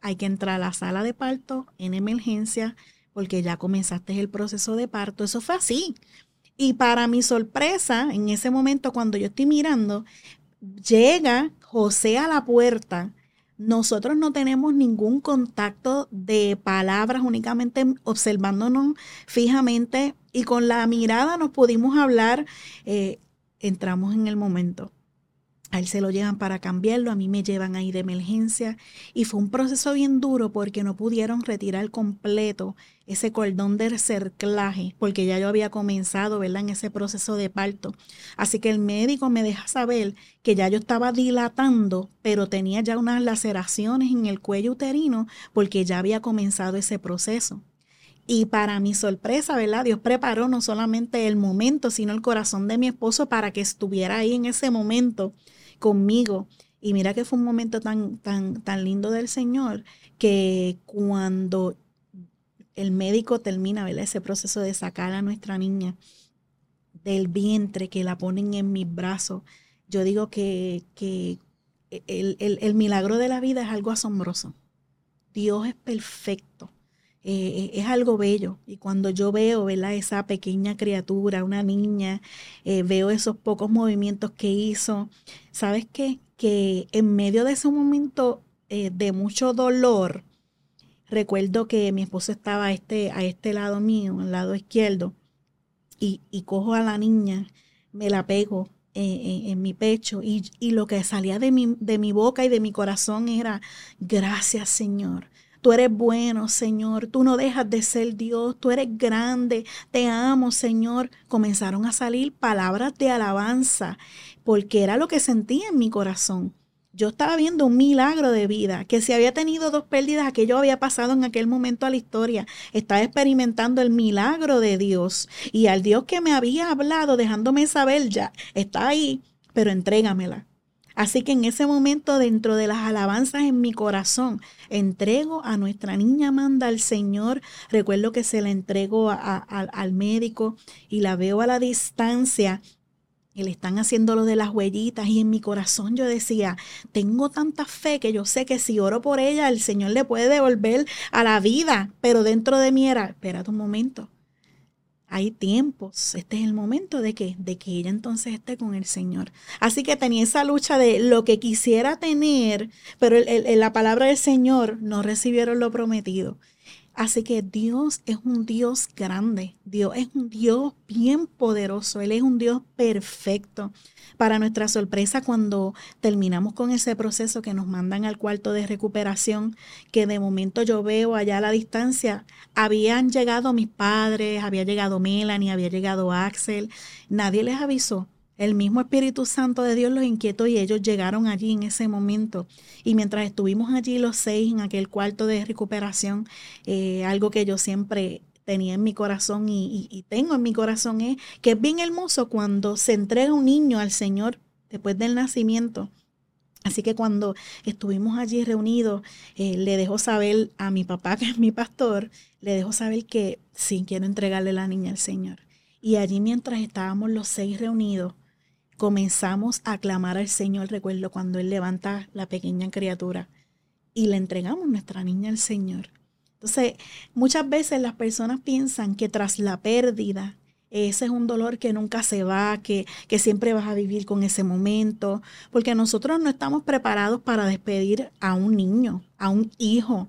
hay que entrar a la sala de parto en emergencia porque ya comenzaste el proceso de parto. Eso fue así. Y para mi sorpresa, en ese momento cuando yo estoy mirando, llega José a la puerta nosotros no tenemos ningún contacto de palabras, únicamente observándonos fijamente y con la mirada nos pudimos hablar, eh, entramos en el momento. A él se lo llevan para cambiarlo, a mí me llevan ahí de emergencia y fue un proceso bien duro porque no pudieron retirar completo ese cordón de cerclaje porque ya yo había comenzado, ¿verdad? En ese proceso de parto. Así que el médico me deja saber que ya yo estaba dilatando, pero tenía ya unas laceraciones en el cuello uterino porque ya había comenzado ese proceso. Y para mi sorpresa, ¿verdad? Dios preparó no solamente el momento, sino el corazón de mi esposo para que estuviera ahí en ese momento conmigo. Y mira que fue un momento tan, tan, tan lindo del Señor que cuando el médico termina ese proceso de sacar a nuestra niña del vientre, que la ponen en mis brazos, yo digo que, que el, el, milagro de la vida es algo asombroso. Dios es perfecto. Eh, es algo bello. Y cuando yo veo ¿verdad? esa pequeña criatura, una niña, eh, veo esos pocos movimientos que hizo, ¿sabes qué? Que en medio de ese momento eh, de mucho dolor, recuerdo que mi esposo estaba a este, a este lado mío, al lado izquierdo, y, cojo a la niña, me la pego en, mi pecho y, y, lo que salía de mi, de mi boca y de mi corazón era, gracias Señor, Tú eres bueno, Señor. Tú no dejas de ser Dios. Tú eres grande. Te amo, Señor. Comenzaron a salir palabras de alabanza porque era lo que sentía en mi corazón. Yo estaba viendo un milagro de vida, que si había tenido dos pérdidas, aquello había pasado en aquel momento a la historia. Estaba experimentando el milagro de Dios. Y al Dios que me había hablado, dejándome saber ya, está ahí, pero entrégamela. Así que en ese momento, dentro de las alabanzas en mi corazón, entrego a nuestra niña Amanda al Señor. Recuerdo que se la entrego al médico y la veo a la distancia y le están haciendo lo de las huellitas y en mi corazón yo decía, tengo tanta fe que yo sé que si oro por ella, el Señor le puede devolver a la vida, pero dentro de mí era, espérate un momento, hay tiempos, este es el momento de que, de que ella entonces esté con el Señor. Así que tenía esa lucha de lo que quisiera tener, pero en la palabra del Señor no recibieron lo prometido. Así que Dios es un Dios grande, Dios es un Dios bien poderoso, Él es un Dios perfecto. Para nuestra sorpresa, cuando terminamos con ese proceso que nos mandan al cuarto de recuperación, que de momento yo veo allá a la distancia, habían llegado mis padres, había llegado Melanie, había llegado Axel, nadie les avisó. El mismo Espíritu Santo de Dios los inquietó y ellos llegaron allí en ese momento. Y mientras estuvimos allí los seis en aquel cuarto de recuperación, eh, algo que yo siempre tenía en mi corazón y, tengo en mi corazón es que es bien hermoso cuando se entrega un niño al Señor después del nacimiento. Así que cuando estuvimos allí reunidos, eh, le dejo saber a mi papá, que es mi pastor, le dejo saber que sí quiero entregarle la niña al Señor. Y allí mientras estábamos los seis reunidos, comenzamos a clamar al Señor, recuerdo cuando Él levanta la pequeña criatura y le entregamos nuestra niña al Señor. Entonces, muchas veces las personas piensan que tras la pérdida, ese es un dolor que nunca se va, que, que siempre vas a vivir con ese momento, porque nosotros no estamos preparados para despedir a un niño, a un hijo,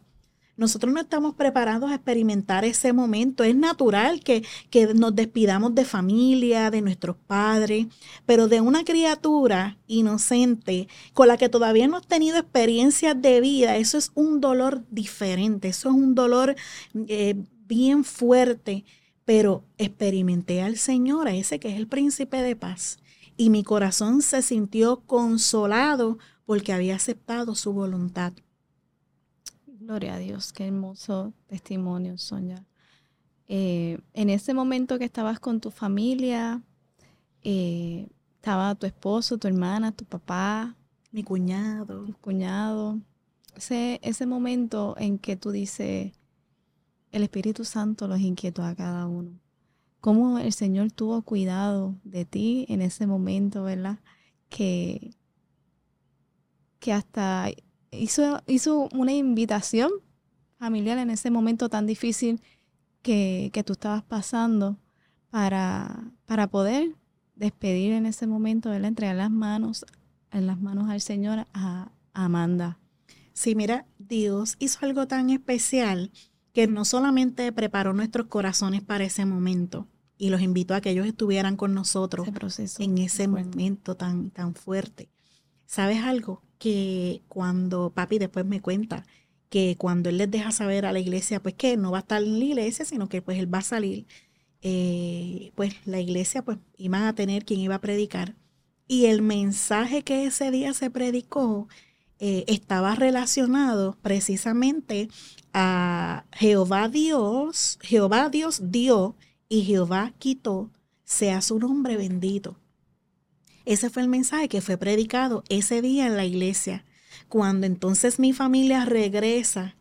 nosotros no estamos preparados a experimentar ese momento. Es natural que, que nos despidamos de familia, de nuestros padres, pero de una criatura inocente con la que todavía no has tenido experiencias de vida, eso es un dolor diferente, eso es un dolor eh, bien fuerte, pero experimenté al Señor, a ese que es el príncipe de paz, y mi corazón se sintió consolado porque había aceptado su voluntad. Gloria a Dios, qué hermoso testimonio, Sonia. Eh, en ese momento que estabas con tu familia, eh, estaba tu esposo, tu hermana, tu papá, mi cuñado. Mi cuñado. Ese, ese momento en que tú dices, el Espíritu Santo los inquietó a cada uno. Cómo el Señor tuvo cuidado de ti en ese momento, ¿verdad? Que, que hasta hizo, hizo una invitación familiar en ese momento tan difícil que, tú estabas pasando para, para poder despedir en ese momento, él entregar las manos, en las manos al Señor a, Amanda. Sí, mira, Dios hizo algo tan especial que no solamente preparó nuestros corazones para ese momento y los invitó a que ellos estuvieran con nosotros en ese momento tan, tan fuerte. ¿Sabes algo? Que cuando papi después me cuenta que cuando él les deja saber a la iglesia, pues que no va a estar en la iglesia, sino que pues él va a salir, eh, pues la iglesia pues iba a tener quien iba a predicar. Y el mensaje que ese día se predicó eh, estaba relacionado precisamente a Jehová Dios, Jehová Dios dio y Jehová quitó, sea su nombre bendito. Ese fue el mensaje que fue predicado ese día en la iglesia. Cuando entonces mi familia regresa,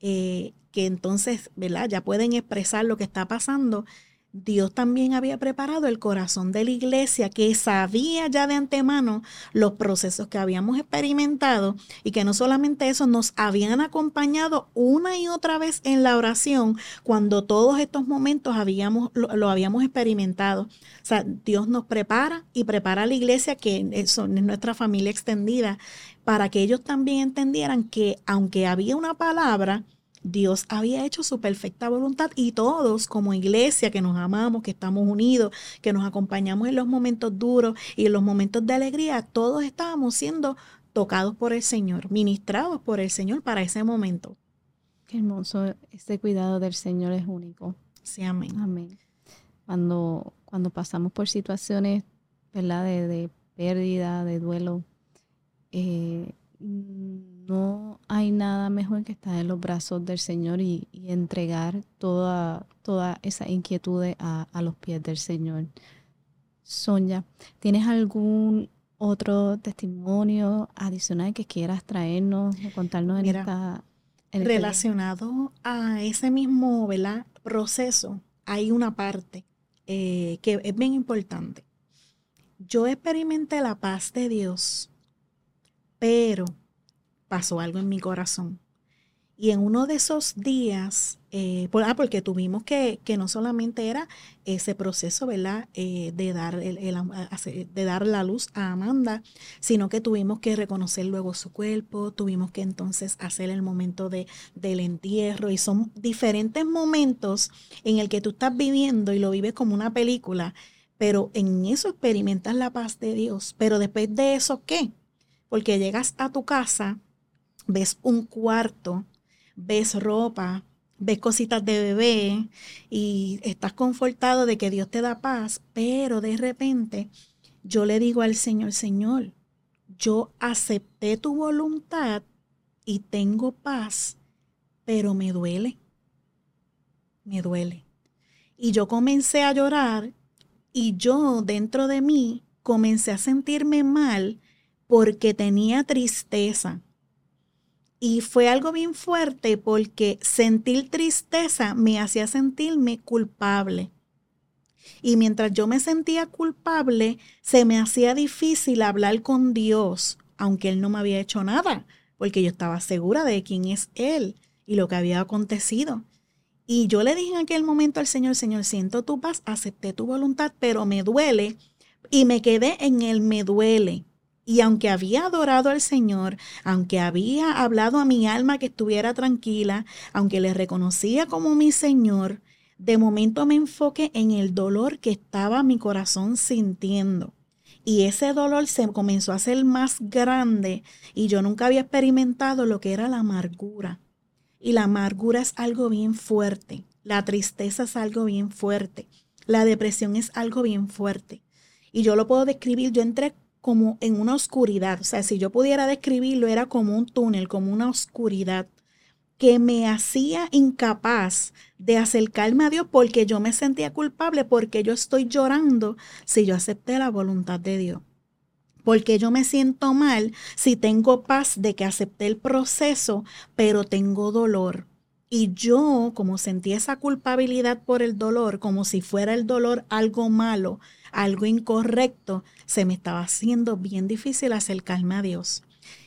eh, que entonces, ¿verdad? Ya pueden expresar lo que está pasando. Dios también había preparado el corazón de la iglesia que sabía ya de antemano los procesos que habíamos experimentado y que no solamente eso, nos habían acompañado una y otra vez en la oración cuando todos estos momentos habíamos, lo, habíamos experimentado. O sea, Dios nos prepara y prepara a la iglesia, que es nuestra familia extendida, para que ellos también entendieran que aunque había una palabra, Dios había hecho su perfecta voluntad y todos como iglesia que nos amamos, que estamos unidos, que nos acompañamos en los momentos duros y en los momentos de alegría, todos estábamos siendo tocados por el Señor, ministrados por el Señor para ese momento. Qué hermoso. Este cuidado del Señor es único. Sí, amén. Amén. Cuando, cuando pasamos por situaciones, ¿verdad? De, de pérdida, de duelo, eh, no hay nada mejor que estar en los brazos del Señor y, entregar toda, toda esa inquietud a, a, los pies del Señor. Sonia, ¿tienes algún otro testimonio adicional que quieras traernos o contarnos en esta... En relacionado a ese mismo ¿verdad? proceso, hay una parte eh, que es bien importante. Yo experimenté la paz de Dios, pero pasó algo en mi corazón. Y en uno de esos días, eh, ah, porque tuvimos que, que no solamente era ese proceso, ¿verdad? Eh, de, dar el, de dar la luz a Amanda, sino que tuvimos que reconocer luego su cuerpo, tuvimos que entonces hacer el momento de, del entierro y son diferentes momentos en el que tú estás viviendo y lo vives como una película, pero en eso experimentas la paz de Dios. Pero después de eso, ¿qué? Porque llegas a tu casa, ves un cuarto, ves ropa, ves cositas de bebé y estás confortado de que Dios te da paz, pero de repente yo le digo al Señor, Señor, yo acepté tu voluntad y tengo paz, pero me duele, me duele. Y yo comencé a llorar y yo dentro de mí comencé a sentirme mal porque tenía tristeza. Y fue algo bien fuerte porque sentir tristeza me hacía sentirme culpable. Y mientras yo me sentía culpable, se me hacía difícil hablar con Dios, aunque Él no me había hecho nada, porque yo estaba segura de quién es Él y lo que había acontecido. Y yo le dije en aquel momento al Señor, Señor, siento tu paz, acepté tu voluntad, pero me duele. Y me quedé en el me duele. Y aunque había adorado al Señor, aunque había hablado a mi alma que estuviera tranquila, aunque le reconocía como mi Señor, de momento me enfoqué en el dolor que estaba mi corazón sintiendo. Y ese dolor se comenzó a hacer más grande y yo nunca había experimentado lo que era la amargura. Y la amargura es algo bien fuerte, la tristeza es algo bien fuerte, la depresión es algo bien fuerte. Y yo lo puedo describir, yo entré como en una oscuridad. O sea, si yo pudiera describirlo, era como un túnel, como una oscuridad que me hacía incapaz de acercarme a Dios porque yo me sentía culpable, porque yo estoy llorando si yo acepté la voluntad de Dios. Porque yo me siento mal si tengo paz de que acepté el proceso, pero tengo dolor. Y yo, como sentí esa culpabilidad por el dolor, como si fuera el dolor algo malo, algo incorrecto, se me estaba haciendo bien difícil acercarme a Dios.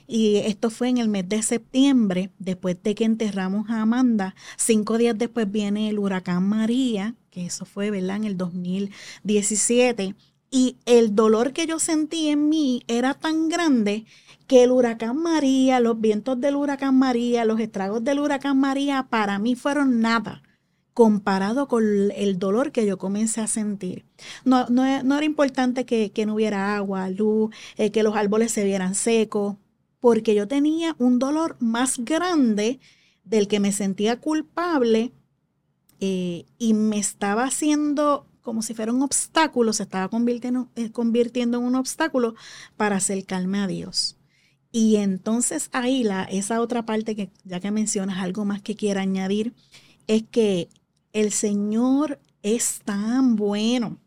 Y esto fue en el mes de septiembre, después de que enterramos a Amanda. Cinco días después viene el huracán María, que eso fue, ¿verdad? En el 2017. Y el dolor que yo sentí en mí era tan grande que el huracán María, los vientos del huracán María, los estragos del huracán María, para mí fueron nada comparado con el dolor que yo comencé a sentir. No, no, era importante que, no hubiera agua, luz, eh, que los árboles se vieran secos, porque yo tenía un dolor más grande del que me sentía culpable eh, y me estaba haciendo como si fuera un obstáculo, se estaba convirtiendo, eh, convirtiendo en un obstáculo para acercarme a Dios. Y entonces ahí la, esa otra parte que ya que mencionas algo más que quiera añadir, es que el Señor es tan bueno.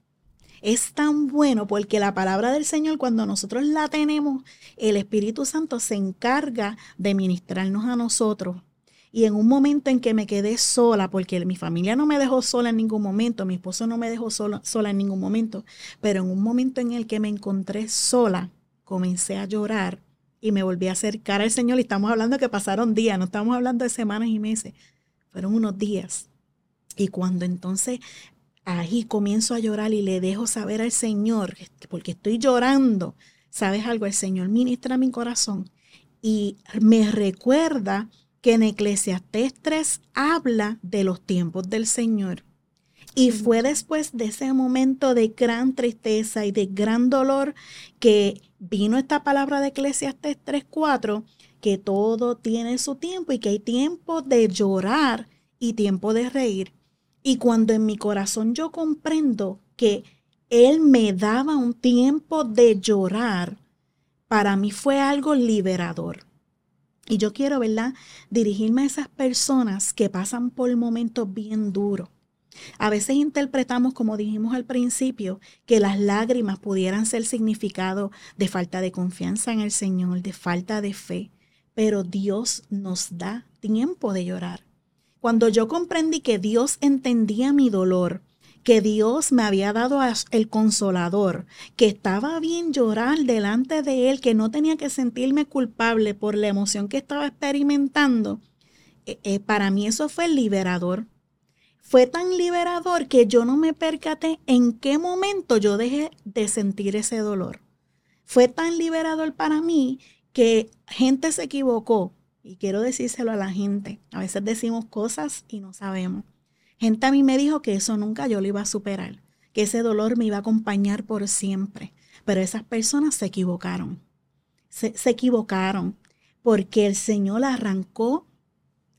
Es tan bueno porque la palabra del Señor, cuando nosotros la tenemos, el Espíritu Santo se encarga de ministrarnos a nosotros. Y en un momento en que me quedé sola, porque mi familia no me dejó sola en ningún momento, mi esposo no me dejó sola, sola en ningún momento, pero en un momento en el que me encontré sola, comencé a llorar y me volví a acercar al Señor. Y estamos hablando que pasaron días, no estamos hablando de semanas y meses, fueron unos días. Y cuando entonces ahí comienzo a llorar y le dejo saber al Señor, porque estoy llorando, ¿sabes algo? El Señor ministra mi corazón y me recuerda que en Eclesiastés 3 habla de los tiempos del Señor. Y fue después de ese momento de gran tristeza y de gran dolor que vino esta palabra de Eclesiastes 3:4, que todo tiene su tiempo y que hay tiempo de llorar y tiempo de reír. Y cuando en mi corazón yo comprendo que Él me daba un tiempo de llorar, para mí fue algo liberador. Y yo quiero, ¿verdad?, dirigirme a esas personas que pasan por momentos bien duros. A veces interpretamos, como dijimos al principio, que las lágrimas pudieran ser significado de falta de confianza en el Señor, de falta de fe, pero Dios nos da tiempo de llorar. Cuando yo comprendí que Dios entendía mi dolor, que Dios me había dado el consolador, que estaba bien llorar delante de Él, que no tenía que sentirme culpable por la emoción que estaba experimentando, eh, eh, para mí eso fue liberador. Fue tan liberador que yo no me percaté en qué momento yo dejé de sentir ese dolor. Fue tan liberador para mí que gente se equivocó, y quiero decírselo a la gente. A veces decimos cosas y no sabemos. Gente a mí me dijo que eso nunca yo lo iba a superar, que ese dolor me iba a acompañar por siempre. Pero esas personas se equivocaron. Se, equivocaron porque el Señor arrancó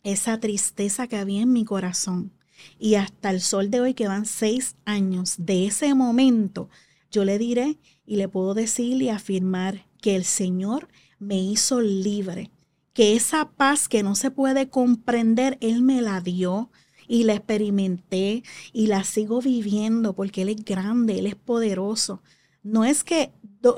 esa tristeza que había en mi corazón. Y hasta el sol de hoy, que van seis años de ese momento, yo le diré y le puedo decir y afirmar que el Señor me hizo libre que esa paz que no se puede comprender, Él me la dio y la experimenté y la sigo viviendo porque Él es grande, Él es poderoso. No es que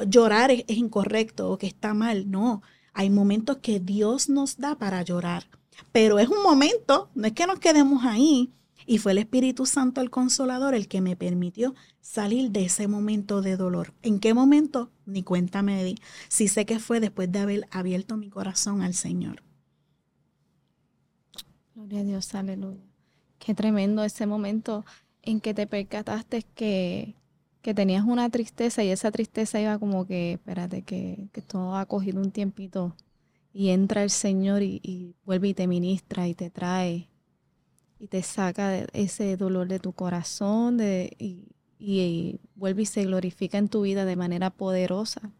llorar es, incorrecto o que está mal, no. Hay momentos que Dios nos da para llorar, pero es un momento, no es que nos quedemos ahí, y fue el Espíritu Santo, el consolador, el que me permitió salir de ese momento de dolor. ¿En qué momento? Ni cuenta me di. Sí sé que fue después de haber abierto mi corazón al Señor. Gloria a Dios, aleluya. Qué tremendo ese momento en que te percataste que, que tenías una tristeza y esa tristeza iba como que, espérate, que, que todo ha cogido un tiempito y entra el Señor y, y vuelve y te ministra y te trae y te saca de ese dolor de tu corazón de, y, vuelve y se glorifica en tu vida de manera poderosa.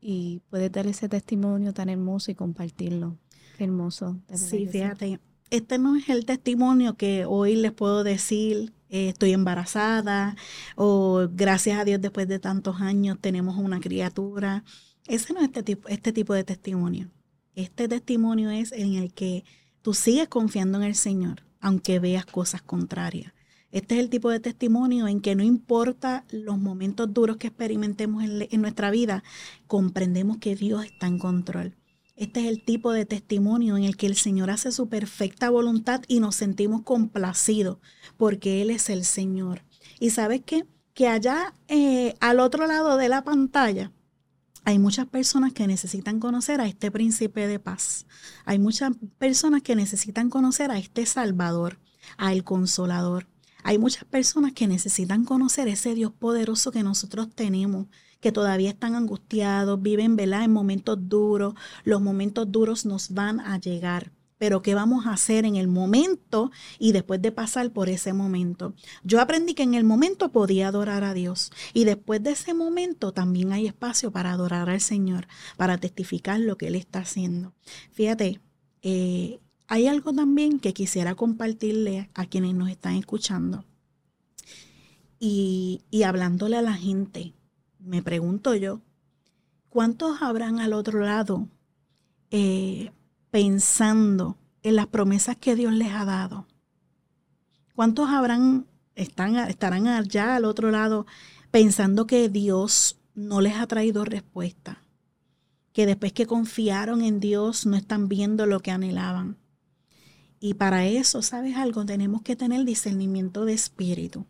Y puedes dar ese testimonio tan hermoso y compartirlo. Qué hermoso. Sí, fíjate, este no es el testimonio que hoy les puedo decir, eh, estoy embarazada o gracias a Dios después de tantos años tenemos una criatura. Ese no es este tipo, este tipo de testimonio. Este testimonio es en el que tú sigues confiando en el Señor aunque veas cosas contrarias. Este es el tipo de testimonio en que no importa los momentos duros que experimentemos en, nuestra vida, comprendemos que Dios está en control. Este es el tipo de testimonio en el que el Señor hace su perfecta voluntad y nos sentimos complacidos porque Él es el Señor. Y sabes qué? Que allá eh, al otro lado de la pantalla hay muchas personas que necesitan conocer a este príncipe de paz. Hay muchas personas que necesitan conocer a este Salvador, a el Consolador. Hay muchas personas que necesitan conocer ese Dios poderoso que nosotros tenemos, que todavía están angustiados, viven en momentos duros. Los momentos duros nos van a llegar pero qué vamos a hacer en el momento y después de pasar por ese momento. Yo aprendí que en el momento podía adorar a Dios y después de ese momento también hay espacio para adorar al Señor, para testificar lo que Él está haciendo. Fíjate, eh, hay algo también que quisiera compartirle a quienes nos están escuchando. Y, hablándole a la gente, me pregunto yo, ¿cuántos habrán al otro lado eh, pensando en las promesas que Dios les ha dado? ¿Cuántos habrán, están, estarán allá al otro lado pensando que Dios no les ha traído respuesta? Que después que confiaron en Dios no están viendo lo que anhelaban. Y para eso, ¿sabes algo? Tenemos que tener discernimiento de espíritu.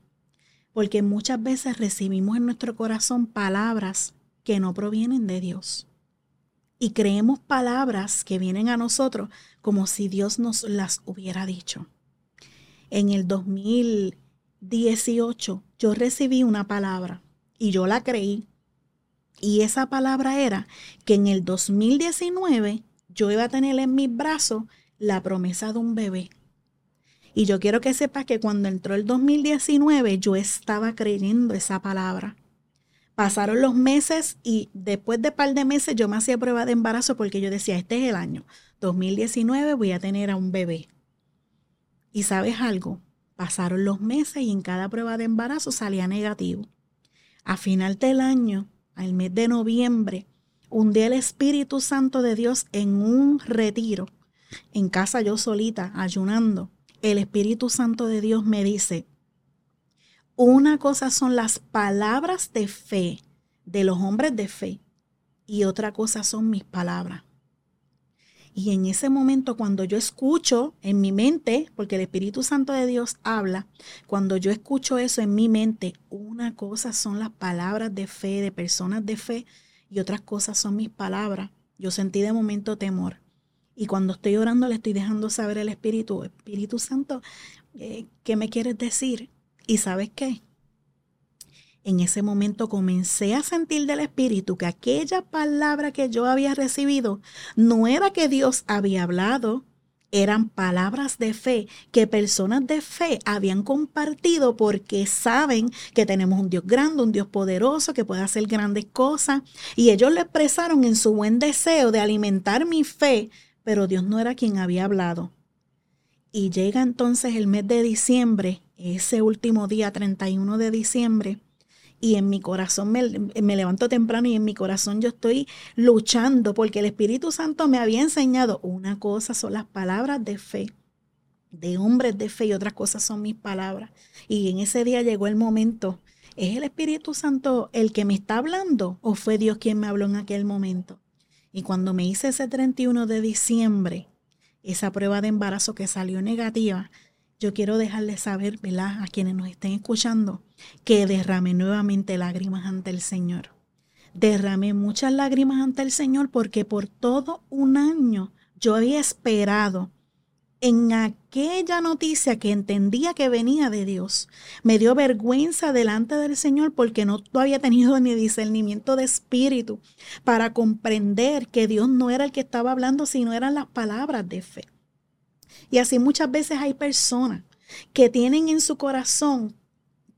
Porque muchas veces recibimos en nuestro corazón palabras que no provienen de Dios y creemos palabras que vienen a nosotros como si Dios nos las hubiera dicho. En el 2018 yo recibí una palabra y yo la creí. Y esa palabra era que en el 2019 yo iba a tener en mis brazos la promesa de un bebé. Y yo quiero que sepas que cuando entró el 2019 yo estaba creyendo esa palabra. Pasaron los meses y después de par de meses yo me hacía prueba de embarazo porque yo decía, este es el año 2019, voy a tener a un bebé. Y sabes algo, pasaron los meses y en cada prueba de embarazo salía negativo. A final del año, al mes de noviembre, un día el Espíritu Santo de Dios en un retiro, en casa yo solita, ayunando. El Espíritu Santo de Dios me dice, una cosa son las palabras de fe de los hombres de fe y otra cosa son mis palabras. Y en ese momento cuando yo escucho en mi mente, porque el Espíritu Santo de Dios habla, cuando yo escucho eso en mi mente, una cosa son las palabras de fe de personas de fe y otras cosas son mis palabras. Yo sentí de momento temor. Y cuando estoy orando le estoy dejando saber al Espíritu, Espíritu Santo, eh, ¿qué me quieres decir? ¿Y sabes qué? En ese momento comencé a sentir del Espíritu que aquella palabra que yo había recibido no era que Dios había hablado, eran palabras de fe que personas de fe habían compartido porque saben que tenemos un Dios grande, un Dios poderoso que puede hacer grandes cosas. Y ellos lo expresaron en su buen deseo de alimentar mi fe, pero Dios no era quien había hablado. Y llega entonces el mes de diciembre ese último día, 31 de diciembre, y en mi corazón me, levanto temprano y en mi corazón yo estoy luchando porque el Espíritu Santo me había enseñado una cosa son las palabras de fe, de hombres de fe y otras cosas son mis palabras. Y en ese día llegó el momento, ¿es el Espíritu Santo el que me está hablando o fue Dios quien me habló en aquel momento? Y cuando me hice ese 31 de diciembre, esa prueba de embarazo que salió negativa, yo quiero dejarles saber, ¿verdad? A quienes nos estén escuchando, que derrame nuevamente lágrimas ante el Señor. Derramé muchas lágrimas ante el Señor porque por todo un año yo había esperado en aquella noticia que entendía que venía de Dios. Me dio vergüenza delante del Señor porque no había tenido ni discernimiento de espíritu para comprender que Dios no era el que estaba hablando, sino eran las palabras de fe. Y así muchas veces hay personas que tienen en su corazón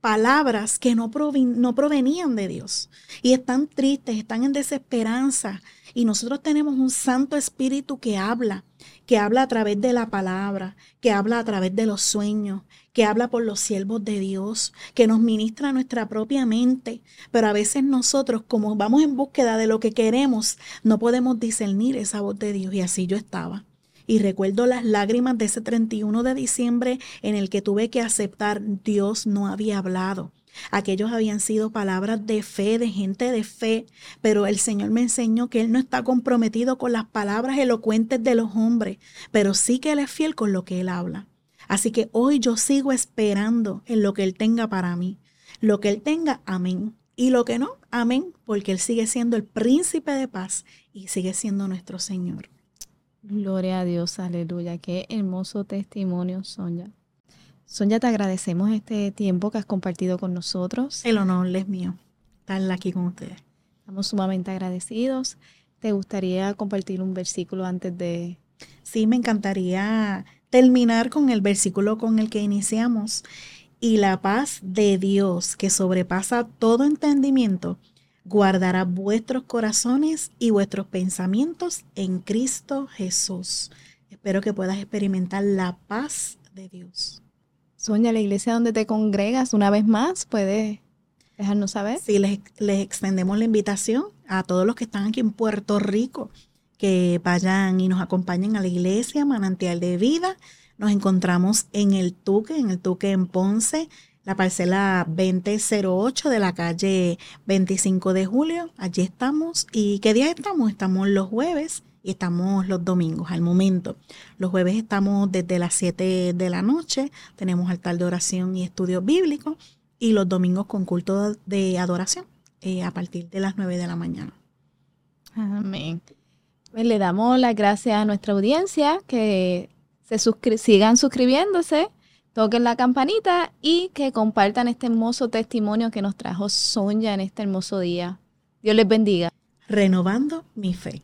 palabras que no, no provenían de Dios y están tristes, están en desesperanza. Y nosotros tenemos un Santo Espíritu que habla, que habla a través de la palabra, que habla a través de los sueños, que habla por los siervos de Dios, que nos ministra nuestra propia mente. Pero a veces nosotros, como vamos en búsqueda de lo que queremos, no podemos discernir esa voz de Dios. Y así yo estaba. Y recuerdo las lágrimas de ese 31 de diciembre en el que tuve que aceptar Dios no había hablado. Aquellos habían sido palabras de fe, de gente de fe, pero el Señor me enseñó que Él no está comprometido con las palabras elocuentes de los hombres, pero sí que Él es fiel con lo que Él habla. Así que hoy yo sigo esperando en lo que Él tenga para mí. Lo que Él tenga, amén. Y lo que no, amén, porque Él sigue siendo el príncipe de paz y sigue siendo nuestro Señor. Gloria a Dios, aleluya. Qué hermoso testimonio, Sonia. Sonia, te agradecemos este tiempo que has compartido con nosotros. El honor es mío estar aquí con ustedes. Estamos sumamente agradecidos. ¿Te gustaría compartir un versículo antes de...? Sí, me encantaría terminar con el versículo con el que iniciamos. Y la paz de Dios, que sobrepasa todo entendimiento, guardará vuestros corazones y vuestros pensamientos en Cristo Jesús. Espero que puedas experimentar la paz de Dios. Sonia, la iglesia donde te congregas una vez más, ¿puedes dejarnos saber? Sí, les, les extendemos la invitación a todos los que están aquí en Puerto Rico que vayan y nos acompañen a la iglesia Manantial de Vida. Nos encontramos en el Tuque, en el Tuque en Ponce, la parcela 2008 de la calle 25 de julio. Allí estamos. ¿Y qué día estamos? Estamos los jueves y estamos los domingos al momento. Los jueves estamos desde las 7 de la noche, tenemos altar de oración y estudios bíblicos y los domingos con culto de adoración eh, a partir de las 9 de la mañana. Amén. Pues le damos las gracias a nuestra audiencia que se sigan suscribiéndose toquen la campanita y que compartan este hermoso testimonio que nos trajo Sonia en este hermoso día. Dios les bendiga. Renovando mi fe.